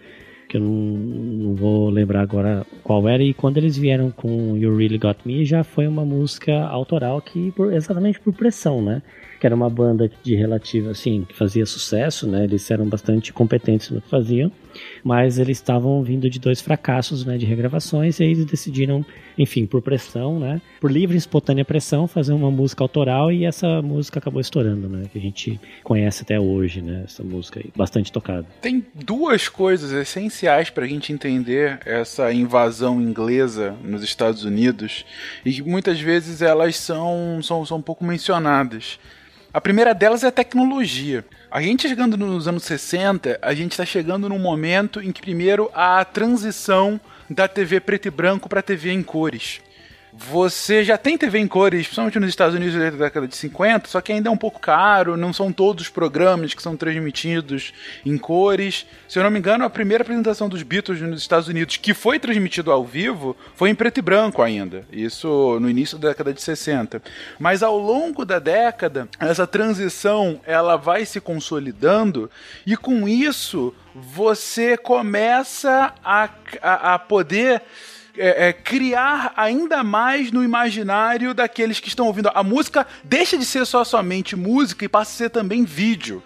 [SPEAKER 3] que eu não, não vou lembrar agora qual era, e quando eles vieram com You Really Got Me, já foi uma música autoral que, por- exatamente por pressão, né? Que era uma banda de relativa, assim, que fazia sucesso, né? Eles eram bastante competentes no que faziam, mas eles estavam vindo de dois fracassos, né? De regravações, e aí eles decidiram, enfim, por pressão, né? Por livre e espontânea pressão, fazer uma música autoral, e essa música acabou estourando, né? Que a gente conhece até hoje, né? Essa música aí, bastante tocada.
[SPEAKER 5] Tem duas coisas essenciais para a gente entender essa invasão inglesa nos Estados Unidos e que muitas vezes elas são, são, são um pouco mencionadas. A primeira delas é a tecnologia. A gente chegando nos anos 60, a gente está chegando num momento em que, primeiro, há a transição da TV preto e branco para TV em cores. Você já tem TV em cores, principalmente nos Estados Unidos da década de 50, só que ainda é um pouco caro, não são todos os programas que são transmitidos em cores. Se eu não me engano, a primeira apresentação dos Beatles nos Estados Unidos, que foi transmitido ao vivo, foi em preto e branco ainda. Isso no início da década de 60. Mas ao longo da década, essa transição ela vai se consolidando e com isso você começa a, a, a poder é, é, criar ainda mais no imaginário daqueles que estão ouvindo. A música deixa de ser só somente música e passa a ser também vídeo.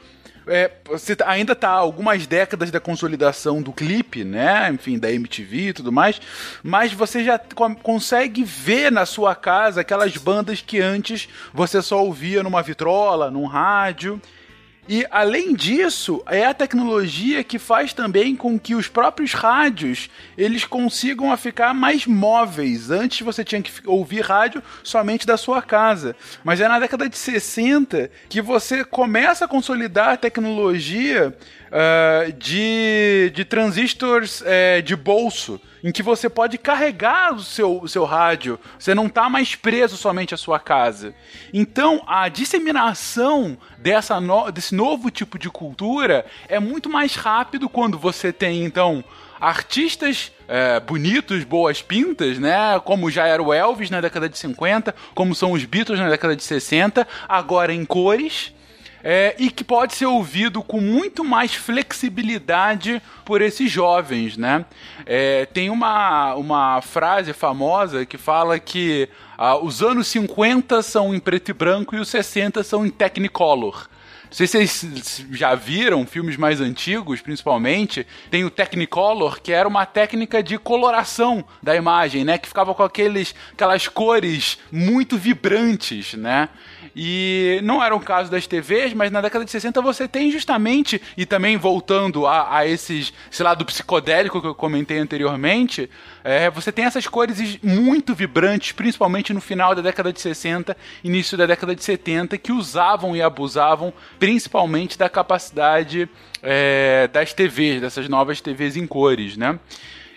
[SPEAKER 5] É, você tá- ainda tá algumas décadas da consolidação do clipe, né? Enfim, da MTV e tudo mais, mas você já co- consegue ver na sua casa aquelas bandas que antes você só ouvia numa vitrola, num rádio. E além disso, é a tecnologia que faz também com que os próprios rádios eles consigam ficar mais móveis. Antes você tinha que ouvir rádio somente da sua casa, mas é na década de 60 que você começa a consolidar a tecnologia ah, de, de transistores eh, de bolso, em que você pode carregar o seu, o seu rádio, você não está mais preso somente à sua casa. Então, a disseminação dessa no- desse novo tipo de cultura é muito mais rápido quando você tem, então, artistas eh, bonitos, boas pintas, né? Como já era o Elvis na década de 50, como são os Beatles na década de 60, agora em cores. É, e que pode ser ouvido com muito mais flexibilidade por esses jovens, né? É, tem uma, uma frase famosa que fala que ah, os anos 50 são em preto e branco e os 60 são em Technicolor. Não sei se vocês já viram filmes mais antigos, principalmente, tem o Technicolor, que era uma técnica de coloração da imagem, né? Que ficava com aqueles, aquelas cores muito vibrantes, né? E não era o caso das TVs, mas na década de 60 você tem justamente, e também voltando a, a esses, sei lá, do psicodélico que eu comentei anteriormente, é, você tem essas cores muito vibrantes, principalmente no final da década de 60, início da década de 70, que usavam e abusavam principalmente da capacidade é, das TVs, dessas novas TVs em cores, né?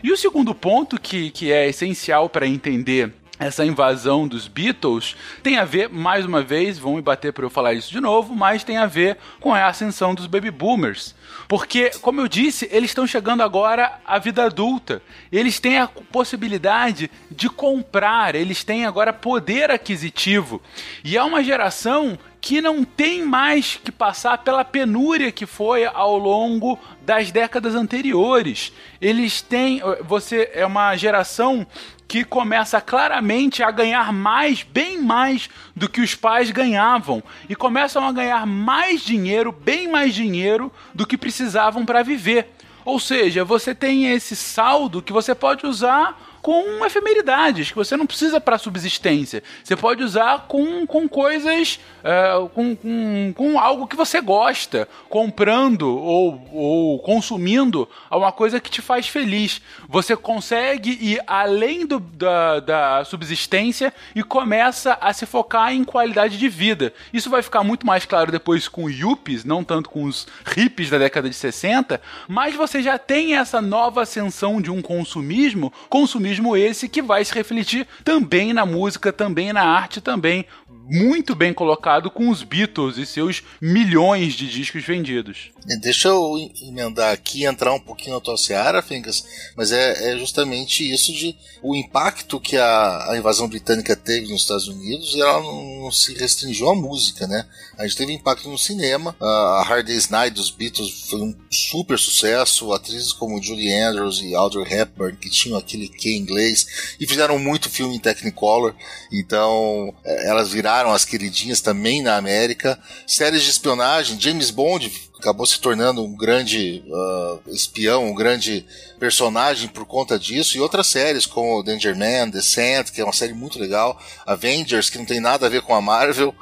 [SPEAKER 5] E o segundo ponto que, que é essencial para entender essa invasão dos Beatles tem a ver, mais uma vez, vão me bater para eu falar isso de novo, mas tem a ver com a ascensão dos baby boomers. Porque, como eu disse, eles estão chegando agora à vida adulta. Eles têm a possibilidade de comprar, eles têm agora poder aquisitivo. E é uma geração que não tem mais que passar pela penúria que foi ao longo das décadas anteriores. Eles têm. Você é uma geração que começa claramente a ganhar mais, bem mais do que os pais ganhavam e começam a ganhar mais dinheiro, bem mais dinheiro do que precisavam para viver. Ou seja, você tem esse saldo que você pode usar com efemeridades, que você não precisa para subsistência. Você pode usar com, com coisas, é, com, com, com algo que você gosta, comprando ou, ou consumindo uma coisa que te faz feliz. Você consegue ir além do, da, da subsistência e começa a se focar em qualidade de vida. Isso vai ficar muito mais claro depois com yuppies, não tanto com os hippies da década de 60, mas você já tem essa nova ascensão de um consumismo, consumismo esse que vai se refletir também na música, também na arte, também muito bem colocado com os Beatles e seus milhões de discos vendidos.
[SPEAKER 4] Deixa eu emendar aqui, entrar um pouquinho na tua seara, Fencas, mas é, é, justamente isso de o impacto que a, a, invasão britânica teve nos Estados Unidos, ela não, não, se restringiu à música, né? A gente teve impacto no cinema, a Hard Day's Night dos Beatles foi um super sucesso, atrizes como Julie Andrews e Audrey Hepburn, que tinham aquele que inglês, e fizeram muito filme em Technicolor, então elas viraram as queridinhas também na América. Séries de espionagem, James Bond acabou se tornando um grande uh, espião, um grande personagem por conta disso, e outras séries como Danger Man, Descent, que é uma série muito legal, Avengers, que não tem nada a ver com a Marvel.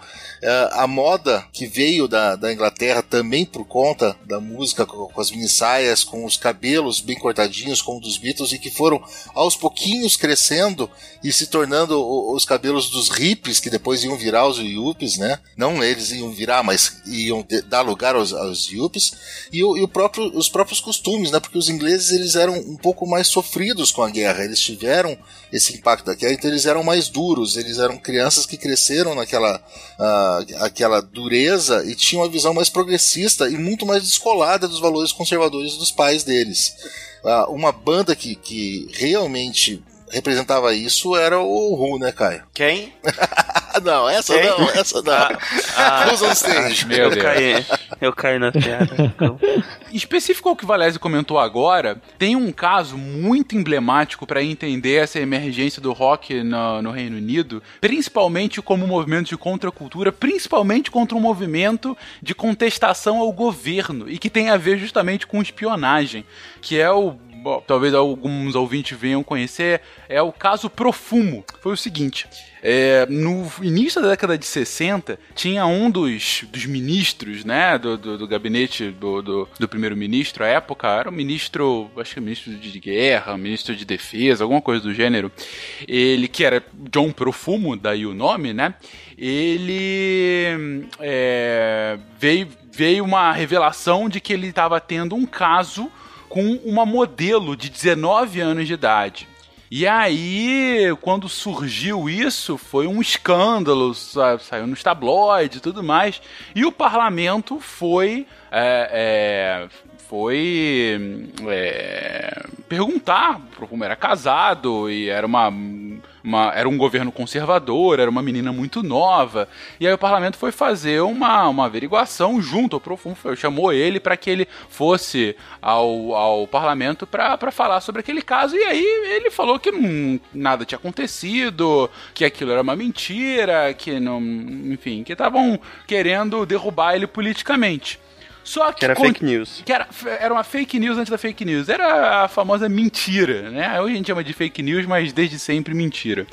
[SPEAKER 4] Uh, a moda que veio da, da Inglaterra também por conta da música, com, com as minissaias, com os cabelos bem cortadinhos, como dos Beatles, e que foram aos pouquinhos crescendo e se tornando os cabelos dos hippies, que depois iam virar os yuppies, né? Não eles iam virar, mas iam dar lugar aos, aos yuppies, e, o, e o próprio, os próprios costumes, né? Porque os ingleses eles eram um pouco mais sofridos com a guerra, eles tiveram esse impacto da guerra, então eles eram mais duros, eles eram crianças que cresceram naquela uh, aquela dureza e tinham uma visão mais progressista e muito mais descolada dos valores conservadores dos pais deles. Uh, uma banda que, que realmente representava isso era o Who, né, Caio?
[SPEAKER 1] Quem?
[SPEAKER 4] não, essa Quem? não, essa não.
[SPEAKER 2] Ah,
[SPEAKER 4] stage?
[SPEAKER 2] Meu eu, Deus. Caí, eu caí na piada. Então.
[SPEAKER 5] Específico ao que o Valese comentou agora, tem um caso muito emblemático para entender essa emergência do rock no, no, Reino Unido, principalmente como um movimento de contracultura, principalmente contra um movimento de contestação ao governo e que tem a ver justamente com espionagem, que é o bom, talvez alguns ouvintes venham conhecer, é o caso Profumo. Foi o seguinte. é, no início da década de 60, tinha um dos, dos ministros, né, do, do, do gabinete do, do, do primeiro-ministro, à época, era o ministro, acho que ministro de guerra, ministro de defesa, alguma coisa do gênero. Ele, que era John Profumo, daí o nome, né, ele é, veio, veio uma revelação de que ele estava tendo um caso com uma modelo de 19 anos de idade. E aí, quando surgiu isso, foi um escândalo, sa- saiu nos tabloides e tudo mais. E o parlamento foi. é, é, foi é, perguntar como era casado e era uma, uma- era um governo conservador, era uma menina muito nova. E aí o parlamento foi fazer uma, uma averiguação junto ao Profumo, foi- chamou ele para que ele fosse ao, ao parlamento para falar sobre aquele caso. E aí ele falou que não, nada tinha acontecido, que aquilo era uma mentira, que não. Enfim, que estavam querendo derrubar ele politicamente. Só que,
[SPEAKER 2] Que era
[SPEAKER 5] con-
[SPEAKER 2] fake news.
[SPEAKER 5] que era, era uma fake news antes da fake news. Era a famosa mentira, né? Hoje a gente chama de fake news, mas desde sempre mentira.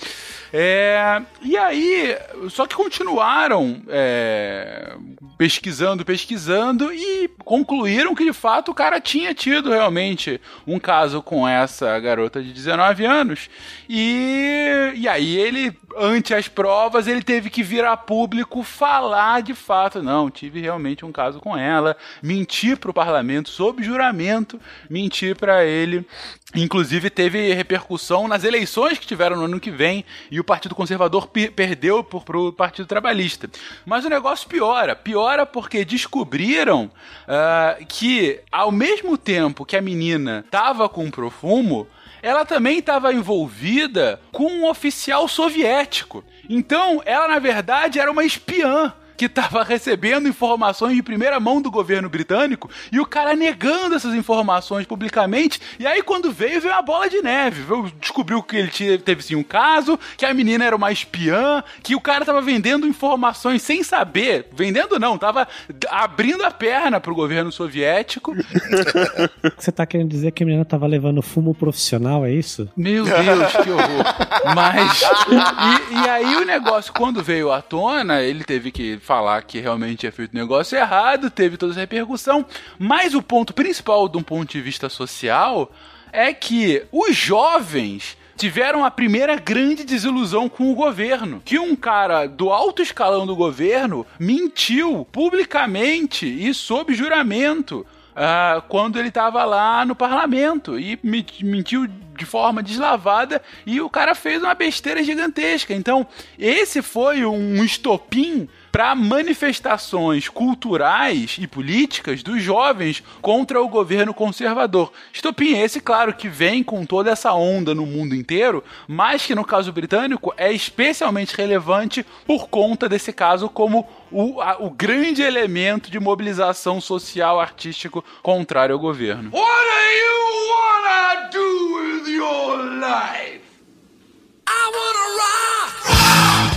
[SPEAKER 5] É, e aí, só que continuaram é, pesquisando, pesquisando e concluíram que de fato o cara tinha tido realmente um caso com essa garota de 19 anos. E, e aí ele, ante as provas, ele teve que vir a público falar de fato, não, tive realmente um caso com ela, mentir pro parlamento sob juramento, mentir pra ele. Inclusive teve repercussão nas eleições que tiveram no ano que vem e o Partido Conservador pe- perdeu por, pro Partido Trabalhista. Mas o negócio piora. Piora porque descobriram ah, que ao mesmo tempo que a menina tava com profumo, ela também estava envolvida com um oficial soviético. Então, ela na verdade era uma espiã que estava recebendo informações de primeira mão do governo britânico e o cara negando essas informações publicamente. E aí, quando veio, veio uma bola de neve. Veio- Descobriu que ele tinha- teve sim um caso, que a menina era uma espiã, que o cara tava vendendo informações sem saber. Vendendo não, tava d- abrindo a perna pro governo soviético.
[SPEAKER 3] Você tá querendo dizer que a menina tava levando fumo profissional, é isso?
[SPEAKER 5] Meu Deus, que horror. Mas. E, e aí o negócio, quando veio à tona, ele teve que falar que realmente tinha feito negócio errado, teve toda essa repercussão. Mas o ponto principal, de um ponto de vista social, é que os jovens. Tiveram a primeira grande desilusão com o governo. Que um cara do alto escalão do governo mentiu publicamente e sob juramento ah, quando ele estava lá no parlamento e me- mentiu de forma deslavada e o cara fez uma besteira gigantesca. Então, esse foi um estopim para manifestações culturais e políticas dos jovens contra o governo conservador. Estopim esse, claro, que vem com toda essa onda no mundo inteiro, mas que no caso britânico é especialmente relevante por conta desse caso como o, a- o grande elemento de mobilização social artístico contrário ao governo.
[SPEAKER 10] What do you wanna do with your life?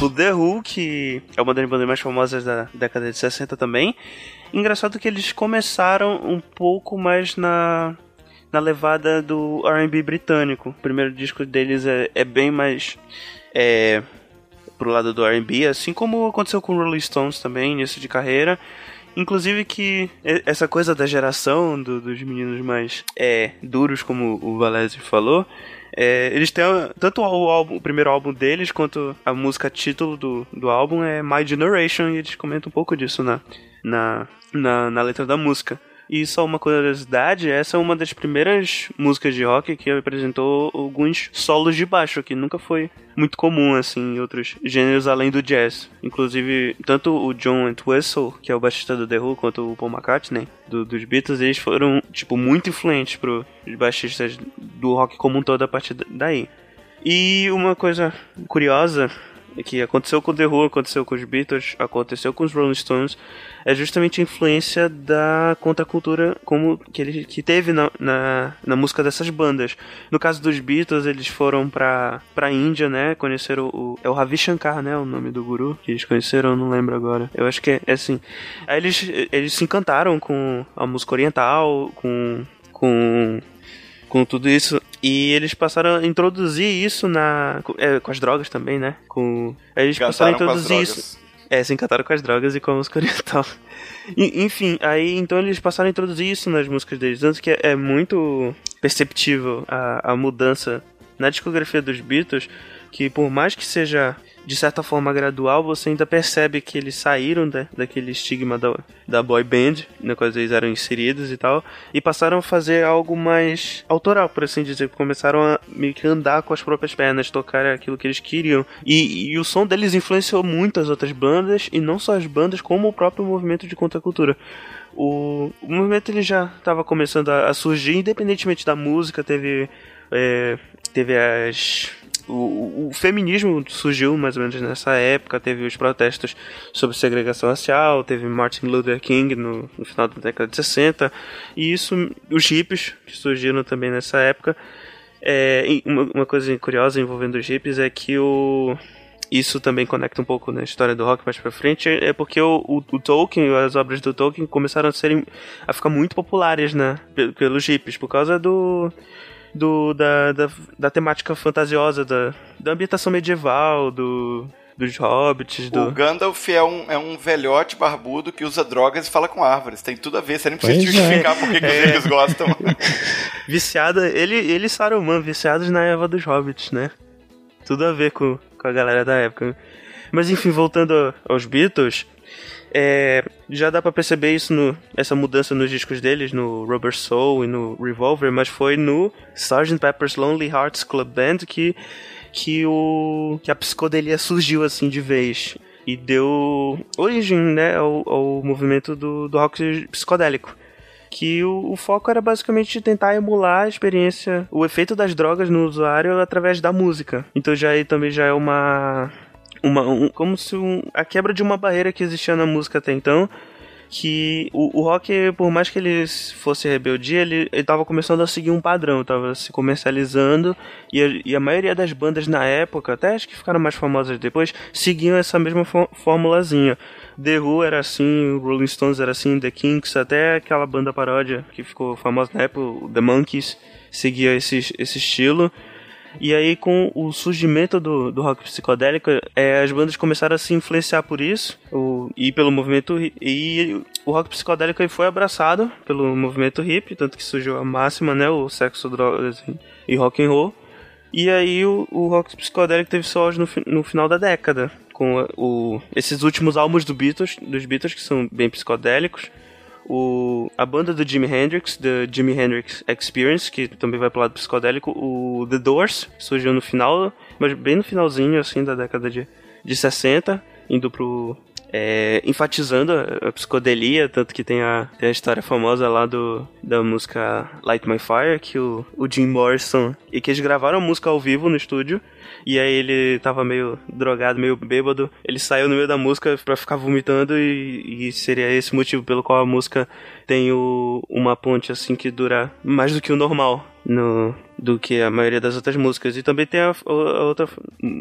[SPEAKER 2] O The Who, que é uma das bandas mais famosas da década de 60 também. Engraçado que eles começaram um pouco mais na, na levada do R&B britânico. O primeiro disco deles é, é bem mais é, pro lado do R&B, assim como aconteceu com Rolling Stones também, início de carreira. Inclusive que essa coisa da geração do- dos meninos mais é, duros, como o Valese falou, é, eles têm tanto o, álbum, o primeiro álbum deles quanto a música título do, do álbum é My Generation e eles comentam um pouco disso na, na, na, na letra da música. E só uma curiosidade, essa é uma das primeiras músicas de rock que apresentou alguns solos de baixo, que nunca foi muito comum assim em outros gêneros além do jazz. Inclusive, tanto o John Entwistle, que é o baixista do The Who, quanto o Paul McCartney do- dos Beatles, eles foram tipo muito influentes para os baixistas do rock como um todo a partir daí. E uma coisa curiosa que aconteceu com The Who, aconteceu com os Beatles, aconteceu com os Rolling Stones, é justamente a influência da contracultura como que ele que teve na, na, na música dessas bandas. No caso dos Beatles, eles foram pra, pra Índia, né? Conheceram o. É o Ravi Shankar, né? O nome do guru que eles conheceram, não lembro agora. Eu acho que é, é assim. Aí eles, eles se encantaram com a música oriental, com. com com tudo isso. E eles passaram a introduzir isso na. com- é, com as drogas também, né? Com. Eles passaram a introduzir isso. É, se encantaram com as drogas e com a música oriental. E- Enfim, aí então eles passaram a introduzir isso nas músicas deles. Tanto que é, é muito perceptível a, a mudança na discografia dos Beatles, que por mais que seja de certa forma gradual, você ainda percebe que eles saíram da, daquele estigma da, da boy band, na qual eles eram inseridos e tal, e passaram a fazer algo mais autoral, por assim dizer. Começaram a meio que andar com as próprias pernas, tocar aquilo que eles queriam. E, e o som deles influenciou muito as outras bandas, e não só as bandas, como o próprio movimento de contracultura. O, o movimento ele já estava começando a, a surgir, independentemente da música, teve, é, teve as o, o- feminismo surgiu mais ou menos nessa época, teve os protestos sobre segregação racial, teve Martin Luther King no, no final da década de 60, e isso, os hippies que surgiram também nessa época. É, uma, uma coisa curiosa envolvendo os hippies é que o, isso também conecta um pouco na história do rock mais pra frente, é porque o, o, o Tolkien, as obras do Tolkien começaram a, serem, a ficar muito populares, né, pe- pelos hippies, por causa do, do da, da, da temática fantasiosa, da, da ambientação medieval, do, dos hobbits, do...
[SPEAKER 1] O Gandalf é um, é um velhote barbudo que usa drogas e fala com árvores. Tem tudo a ver, você nem precisa
[SPEAKER 2] Pois é.
[SPEAKER 1] justificar por que
[SPEAKER 2] É.
[SPEAKER 1] hippies gostam.
[SPEAKER 2] Viciada, ele, ele e Saruman, viciados na Eva dos Hobbits, né? Tudo a ver com, com a galera da época. Mas enfim, voltando aos Beatles, é, já dá pra perceber isso, no, essa mudança nos discos deles, no Rubber Soul e no Revolver, mas foi no Sgt. Pepper's Lonely Hearts Club Band que, que, o, que a psicodelia surgiu assim de vez. E deu origem né, ao, ao movimento do, do rock psicodélico que o, o foco era basicamente tentar emular a experiência, o efeito das drogas no usuário através da música. Então já aí também já é uma uma um- como se um, a quebra de uma barreira que existia na música até então, que o, o rock, por mais que ele fosse rebeldia, ele, ele tava começando a seguir um padrão, tava se comercializando, e a, e a maioria das bandas na época, até as que ficaram mais famosas depois, seguiam essa mesma formulazinha. The Who era assim, Rolling Stones era assim, The Kinks, até aquela banda paródia que ficou famosa na época, The Monkeys, seguia esse, esse estilo. E aí, com o surgimento do, do rock psicodélico, é, as bandas começaram a se influenciar por isso, o, e pelo movimento e o rock psicodélico foi abraçado pelo movimento hip, tanto que surgiu a máxima, né, o sexo, drogas e rock and roll. E aí o, o rock psicodélico teve seu auge no, no final da década, com o, esses últimos álbuns do Beatles, dos Beatles, que são bem psicodélicos, o, a banda do Jimi Hendrix, The Jimi Hendrix Experience, que também vai pro lado psicodélico, o The Doors, surgiu no final, mas bem no finalzinho, assim, da década de, de 60, indo pro... é, enfatizando a, a psicodelia, tanto que tem a, tem a história famosa lá do, da música Light My Fire, que o, o Jim Morrison, e que eles gravaram a música ao vivo no estúdio, e aí ele tava meio drogado, meio bêbado. Ele saiu no meio da música pra ficar vomitando e, e seria esse motivo pelo qual a música tem o, uma ponte assim que dura mais do que o normal no, do que a maioria das outras músicas. E também tem a, a outra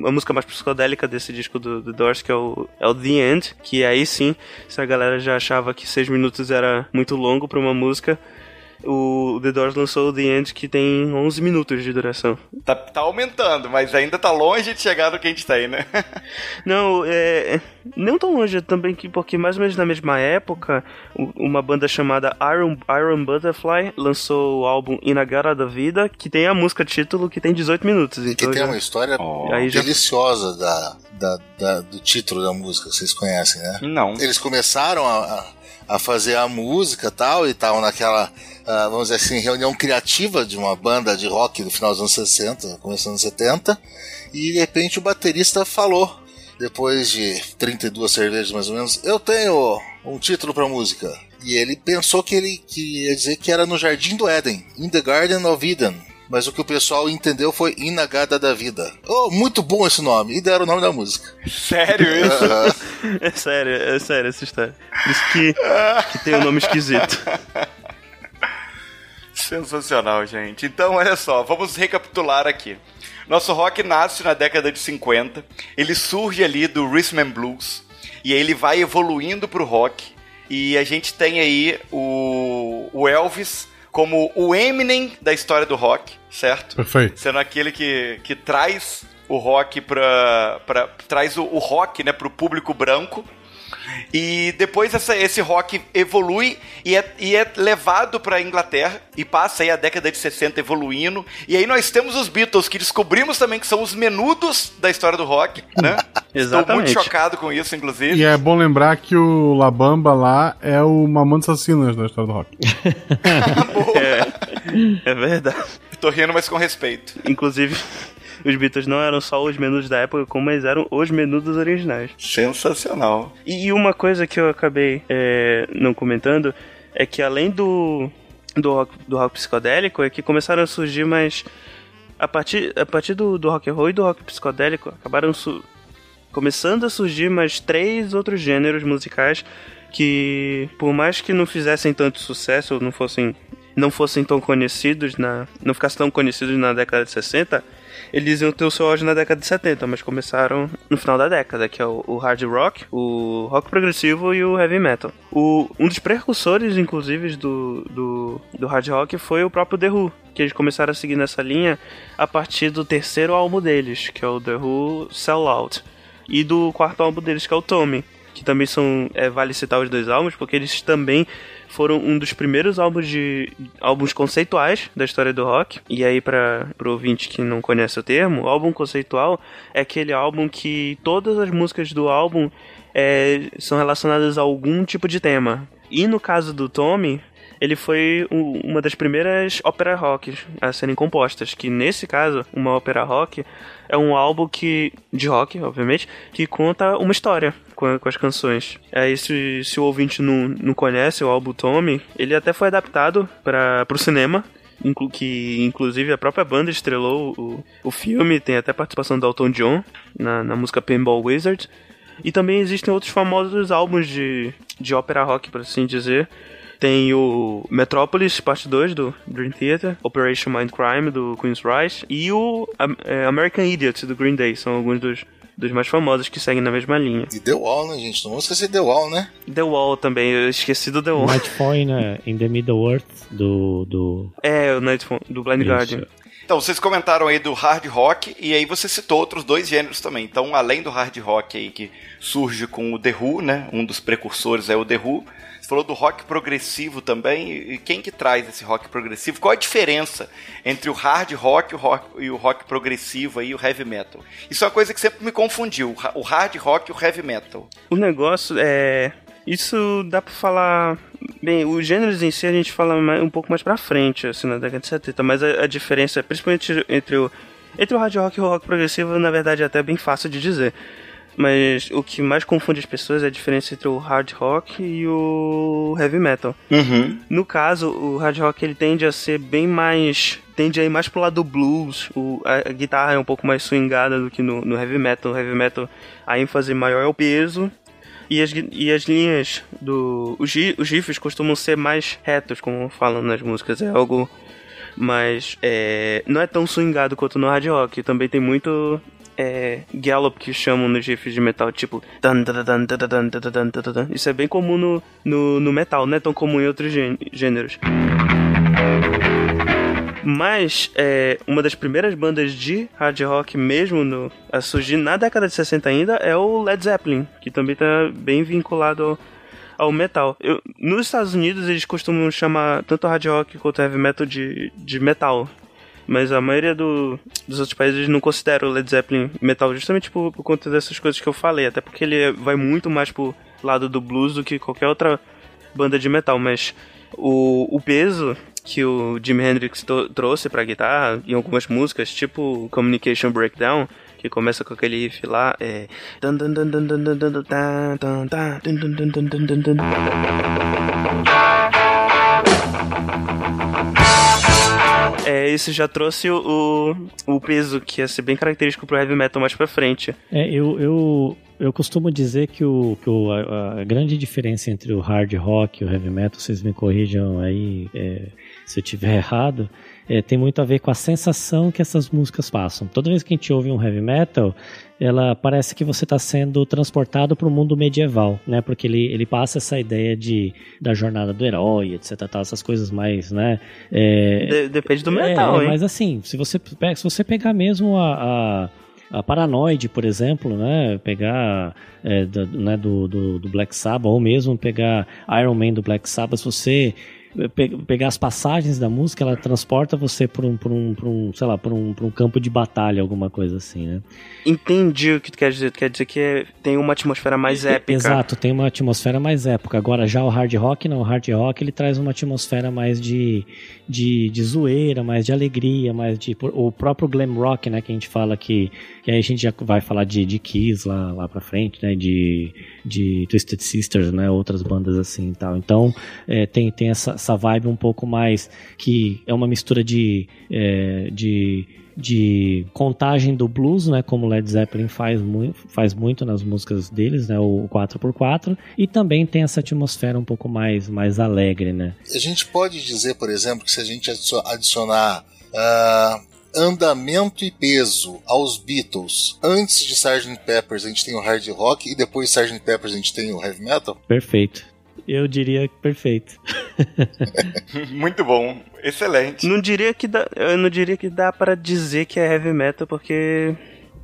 [SPEAKER 2] a música mais psicodélica desse disco do, do Doors, que é o, é o The End, que aí sim, se a galera já achava que seis minutos era muito longo pra uma música, o The Doors lançou o The End que tem 11 minutos de duração.
[SPEAKER 1] Tá, tá aumentando, mas ainda tá longe de chegar no que a gente tem, né?
[SPEAKER 2] Não, é. Não tão longe também, que, porque mais ou menos na mesma época, uma banda chamada Iron, Iron Butterfly lançou o álbum Inagara da Vida, que tem a música título que tem 18 minutos.
[SPEAKER 4] Que
[SPEAKER 2] Então
[SPEAKER 4] tem
[SPEAKER 2] já-
[SPEAKER 4] uma história
[SPEAKER 2] Aí já-
[SPEAKER 4] deliciosa da, da- da- do título da música, vocês conhecem, né?
[SPEAKER 1] Não.
[SPEAKER 4] Eles começaram a, a- a fazer a música tal, e estavam naquela, ah, vamos dizer assim, reunião criativa de uma banda de rock do final dos anos 60, começando dos anos 70, e de repente o baterista falou, depois de 32 cervejas mais ou menos, eu tenho um título pra música. E ele pensou que ele que ia dizer que era no Jardim do Éden, In the Garden of Eden. Mas o que o pessoal entendeu foi Inagada da Vida. Oh, muito bom esse nome. E deram o nome da música.
[SPEAKER 1] Sério isso?
[SPEAKER 2] É sério, é sério essa história. Por isso que, que tem um nome esquisito.
[SPEAKER 1] Sensacional, gente. Então, olha só, vamos recapitular aqui. Nosso rock nasce na década de 50, ele surge ali do Rhythm and Blues, e aí ele vai evoluindo pro rock, e a gente tem aí o, o Elvis como o Eminem da história do rock, certo?
[SPEAKER 6] Perfeito.
[SPEAKER 1] Sendo aquele que, que traz o rock pra traz o, o rock, né, pro público branco. E depois essa- esse rock evolui e é, e é levado pra Inglaterra e passa aí a década de 60 evoluindo. E aí nós temos os Beatles, que descobrimos também que são os menudos da história do rock, né? Estou muito
[SPEAKER 2] Exatamente.
[SPEAKER 1] chocado com isso, inclusive.
[SPEAKER 6] E é bom lembrar que o Labamba lá é o Mamando Assassinas da história do rock.
[SPEAKER 2] É verdade.
[SPEAKER 1] Tô rindo, mas com respeito.
[SPEAKER 2] Inclusive, os Beatles não eram só os menus da época, como eles eram os menus dos originais.
[SPEAKER 1] Sensacional.
[SPEAKER 2] E e uma coisa que eu acabei é, não comentando é que além do, do, rock, do rock psicodélico, é que começaram a surgir mais. A partir, a partir do, do rock and roll e do rock psicodélico, acabaram su- começando a surgir mais três outros gêneros musicais que, por mais que não fizessem tanto sucesso, ou não fossem, não fossem tão conhecidos, na, não ficassem tão conhecidos na década de 60, eles iam ter o seu auge na década de 70, mas começaram no final da década, que é o, o hard rock, o rock progressivo e o heavy metal. O, um dos precursores, inclusive, do, do, do hard rock foi o próprio The Who, que eles começaram a seguir nessa linha a partir do terceiro álbum deles, que é o The Who Sell Out, e do quarto álbum deles, que é o Tommy, que também são, é, vale citar os dois álbuns, porque eles também foram um dos primeiros álbuns de álbuns conceituais da história do rock. E aí para pro ouvinte que não conhece o termo, o álbum conceitual é aquele álbum que todas as músicas do álbum é, são relacionadas a algum tipo de tema. E no caso do Tommy, ele foi um- uma das primeiras ópera rock a serem compostas, que nesse caso, uma ópera rock é um álbum que de rock, obviamente, que conta uma história com, com as canções. Aí se, se o ouvinte não, não conhece o álbum Tommy, ele até foi adaptado para o cinema. Que inclusive a própria banda estrelou o, o filme, tem até participação do Elton John na, na música Pinball Wizard. E também existem outros famosos álbuns de, de ópera rock, por assim dizer. Tem o Metropolis, parte 2 do Dream Theater, Operation Mindcrime do Queen's Rise e o é, American Idiot do Green Day. São alguns dos, dos mais famosos que seguem na mesma linha.
[SPEAKER 4] E The Wall, né, gente? Não vamos esquecer The Wall, né?
[SPEAKER 2] The Wall também, eu esqueci do The Wall.
[SPEAKER 3] Nightfall in, uh, in the Middle Earth do. do...
[SPEAKER 2] É, o Nightfall, do Blind
[SPEAKER 3] Isso.
[SPEAKER 2] Guardian.
[SPEAKER 1] Então, vocês comentaram aí do hard rock e aí você citou outros dois gêneros também. Então, além do hard rock aí que surge com o The Who, né? Um dos precursores é o The Who. Falou do rock progressivo também. E quem que traz esse rock progressivo? Qual a diferença entre o hard rock, o rock e o rock progressivo aí, o heavy metal? Isso é uma coisa que sempre me confundiu, o ha- o hard rock e o heavy metal.
[SPEAKER 2] O negócio é. Isso dá pra falar. Bem, os gêneros em si a gente fala mais- um pouco mais pra frente, assim, na década de 70, mas a, a diferença, principalmente entre o, entre o hard rock e o rock progressivo, na verdade é até bem fácil de dizer. Mas o que mais confunde as pessoas é a diferença entre o hard rock e o heavy metal. No caso, o hard rock ele tende a ser bem mais. tende a ir mais pro lado do blues. O, a, a guitarra é um pouco mais swingada do que no, no heavy metal. No heavy metal, a ênfase maior é o peso. E as, e as linhas do. Os, os riffs costumam ser mais retos, como falam nas músicas. É algo mais. É, não é tão swingado quanto no hard rock. Também tem muito é, gallop que chamam nos riffs de metal, tipo. Isso é bem comum no, no, no metal, não é tão comum em outros gêneros. Mas é, uma das primeiras bandas de hard rock mesmo no, a surgir na década de 60 ainda é o Led Zeppelin, que também está bem vinculado ao, ao metal. Eu, nos Estados Unidos eles costumam chamar tanto hard rock quanto heavy metal de, de metal. Mas a maioria do- dos outros países não considera o Led Zeppelin metal justamente por, por conta dessas coisas que eu falei. Até porque ele vai muito mais pro lado do blues do que qualquer outra banda de metal. Mas o, o peso que o Jimi Hendrix trouxe pra guitarra em algumas músicas, tipo Communication Breakdown, que começa com aquele riff lá, é... É, isso já trouxe o, o, peso que ia ser bem característico pro heavy metal mais pra frente.
[SPEAKER 3] É, eu, eu, eu costumo dizer que, o, que o, a, a grande diferença entre o hard rock e o heavy metal, vocês me corrijam aí é, se eu tiver errado, é, tem muito a ver com a sensação que essas músicas passam. Toda vez que a gente ouve um heavy metal, ela parece que você está sendo transportado para o mundo medieval, né? Porque ele, ele passa essa ideia de da jornada do herói, etc, tal, essas coisas mais, né? É,
[SPEAKER 2] De- depende do metal,
[SPEAKER 3] é,
[SPEAKER 2] hein?
[SPEAKER 3] Mas assim, se você, se você pegar mesmo a, a, a Paranoid, por exemplo, né? Pegar é, da- né, do, do, do Black Sabbath, ou mesmo pegar Iron Man do Black Sabbath, se você pegar as passagens da música, ela transporta você para um, por um, por um, sei lá, para um, por um campo de batalha, alguma coisa assim, né?
[SPEAKER 2] Entendi o que tu quer dizer. Tu quer dizer que é- tem uma atmosfera mais épica.
[SPEAKER 3] Exato, tem uma atmosfera mais épica. Agora, já o hard rock, não. O hard rock ele traz uma atmosfera mais de, de, de zoeira, mais de alegria, mais de. O próprio glam rock, né? Que a gente fala que. Que aí a gente já vai falar de, de Kiss lá, lá pra frente, né? De, de Twisted Sisters, né? Outras bandas assim e tal. Então, é, tem, tem essa, essa vibe um pouco mais. Que é uma mistura de. é, de de contagem do blues, né, como Led Zeppelin faz muito, faz muito nas músicas deles, né, o 4x4, e também tem essa atmosfera um pouco mais, mais alegre, né.
[SPEAKER 4] A gente pode dizer, por exemplo, que se a gente adicio- adicionar ah, andamento e peso aos Beatles, antes de Sgt. Peppers a gente tem o hard rock e depois de Sgt. Peppers a gente tem o heavy metal?
[SPEAKER 3] Perfeito. Eu diria que perfeito.
[SPEAKER 1] Muito bom. Excelente.
[SPEAKER 2] Não diria que dá, eu não diria que dá para dizer que é heavy metal porque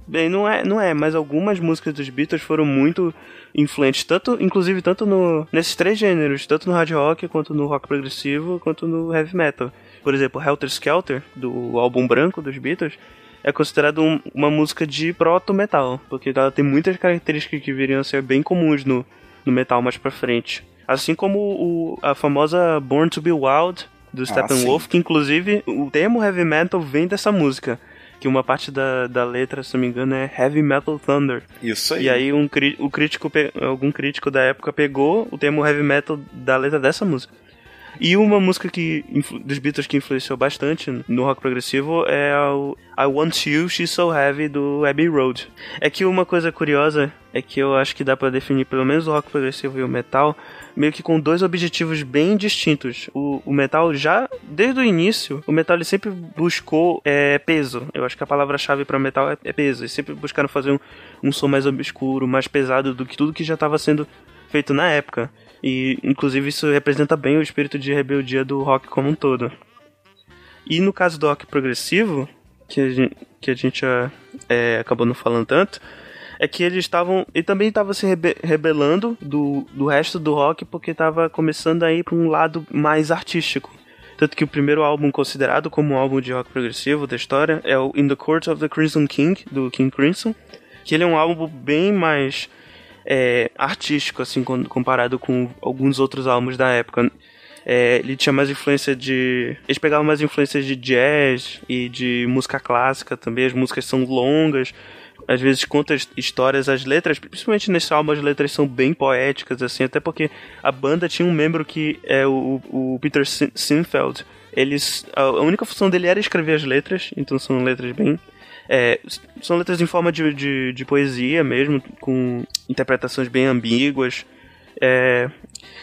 [SPEAKER 2] bem, não é, não é, mas algumas músicas dos Beatles foram muito influentes, tanto inclusive tanto no nesses três gêneros, tanto no hard rock quanto no rock progressivo, quanto no heavy metal. Por exemplo, Helter Skelter do álbum branco dos Beatles é considerado um- uma música de proto metal, porque ela tem muitas características que viriam a ser bem comuns no, no metal mais pra frente. Assim como o, a famosa Born to Be Wild do Steppenwolf, que inclusive o termo heavy metal vem dessa música. Que uma parte da, da letra, se não me engano, é Heavy Metal Thunder.
[SPEAKER 1] Isso aí.
[SPEAKER 2] E aí um, o crítico, algum crítico da época pegou o termo heavy metal da letra dessa música. E uma música que dos Beatles que influenciou bastante no rock progressivo é o I Want You, She's So Heavy do Abbey Road. É que uma coisa curiosa é que eu acho que dá pra definir pelo menos o rock progressivo e o metal meio que com dois objetivos bem distintos. O, o metal já desde o início, o metal ele sempre buscou é, peso. Eu acho que a palavra-chave para metal é, é peso. Eles sempre buscaram fazer um, um som mais obscuro, mais pesado do que tudo que já estava sendo feito na época. E, inclusive, isso representa bem o espírito de rebeldia do rock como um todo. E no caso do rock progressivo, que a gente, que a gente já, é, acabou não falando tanto, é que eles estavam. Ele também estava se rebe- rebelando do, do resto do rock porque estava começando a ir para um lado mais artístico. Tanto que o primeiro álbum considerado como um álbum de rock progressivo da história é o In the Court of the Crimson King, do King Crimson. Que ele é um álbum bem mais é, artístico, assim, com- comparado com alguns outros álbuns da época. É, ele tinha mais influência de. Eles pegavam mais influências de jazz e de música clássica também. As músicas são longas, às vezes conta his- histórias, as letras, principalmente nesse álbum, as letras são bem poéticas, assim, até porque a banda tinha um membro que é o, o Peter Sin- Sinfeld. Eles, a única função dele era escrever as letras, então são letras bem é, são letras em forma de, de, de poesia mesmo, com interpretações bem ambíguas. É,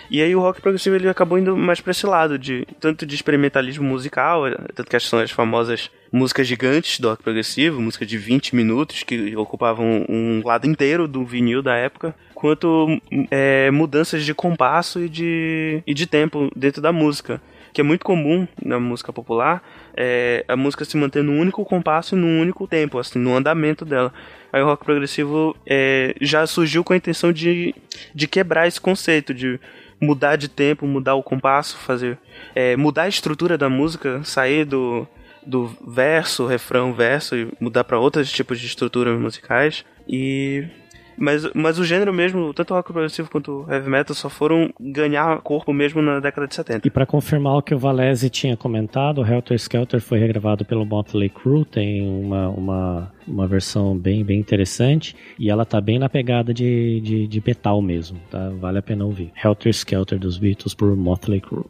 [SPEAKER 2] e aí o rock progressivo ele acabou indo mais pra esse lado, de tanto de experimentalismo musical, é, tanto que são as famosas músicas gigantes do rock progressivo, músicas de 20 minutos que ocupavam um lado inteiro do vinil da época, quanto é, mudanças de compasso e de, e de tempo dentro da música que é muito comum na música popular, é a música se manter num único compasso e num único tempo, assim, no andamento dela. Aí o rock progressivo é, já surgiu com a intenção de, de quebrar esse conceito, de mudar de tempo, mudar o compasso, fazer é, mudar a estrutura da música, sair do, do verso, refrão, verso e mudar para outros tipos de estruturas musicais e mas, mas o gênero mesmo, tanto rock progressivo quanto heavy metal, só foram ganhar corpo mesmo na década de 70.
[SPEAKER 3] E para confirmar o que o Valese tinha comentado, o Helter Skelter foi regravado pelo Motley Crue, tem uma, uma, uma versão bem, bem interessante e ela tá bem na pegada de, de, de metal mesmo, tá? Vale a pena ouvir. Helter Skelter dos Beatles por Motley Crue.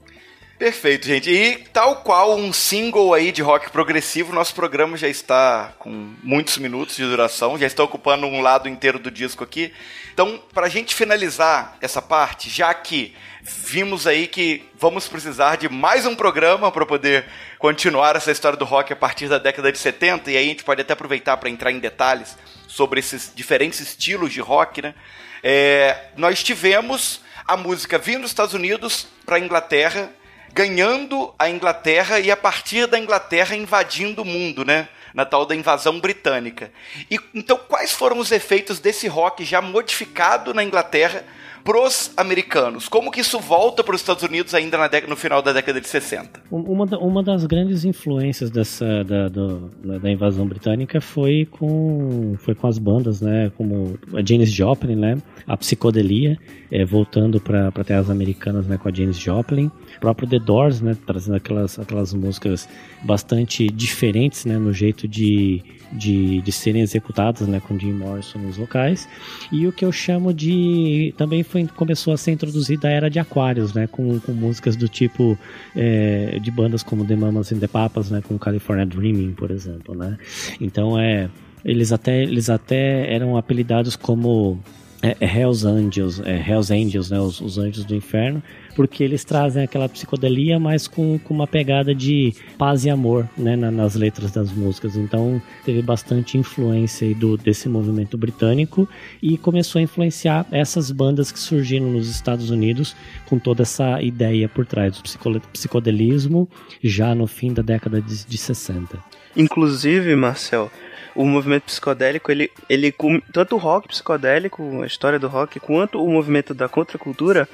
[SPEAKER 1] Perfeito, gente. E tal qual um single aí de rock progressivo, nosso programa já está com muitos minutos de duração, já está ocupando um lado inteiro do disco aqui. Então, para a gente finalizar essa parte, já que vimos aí que vamos precisar de mais um programa para poder continuar essa história do rock a partir da década de 70, e aí a gente pode até aproveitar para entrar em detalhes sobre esses diferentes estilos de rock, né? É, nós tivemos a música vindo dos Estados Unidos para a Inglaterra, ganhando a Inglaterra e a partir da Inglaterra invadindo o mundo, né? Na tal da invasão britânica. E então quais foram os efeitos desse rock já modificado na Inglaterra pros americanos? Como que isso volta para os Estados Unidos ainda no final da década de 60?
[SPEAKER 3] Uma, uma das grandes influências dessa da, do- da invasão britânica foi com foi com as bandas, né, como a Janis Joplin, né, a psicodelia, eh, voltando para terras americanas, né, com a Janis Joplin, o próprio The Doors, né, trazendo aquelas aquelas músicas bastante diferentes, né, no jeito de de, de serem executadas, né, com Jim Morrison nos vocais, e o que eu chamo de também foi começou a ser introduzida a era de Aquários, né, com, com músicas do tipo é, de bandas como The Mamas and the Papas, né, com California Dreaming, por exemplo, né. Então é eles até eles até eram apelidados como é, é Hells Angels, é, Hells Angels, né, os, os anjos do inferno, porque eles trazem aquela psicodelia, mas com, com uma pegada de paz e amor, né, na- nas letras das músicas. Então teve bastante influência do, desse movimento britânico e começou a influenciar essas bandas que surgiram nos Estados Unidos com toda essa ideia por trás do psico- psicodelismo já no fim da década de, de 60.
[SPEAKER 2] Inclusive, Marcel, o movimento psicodélico, ele, ele tanto o rock psicodélico, a história do rock, quanto o movimento da contracultura,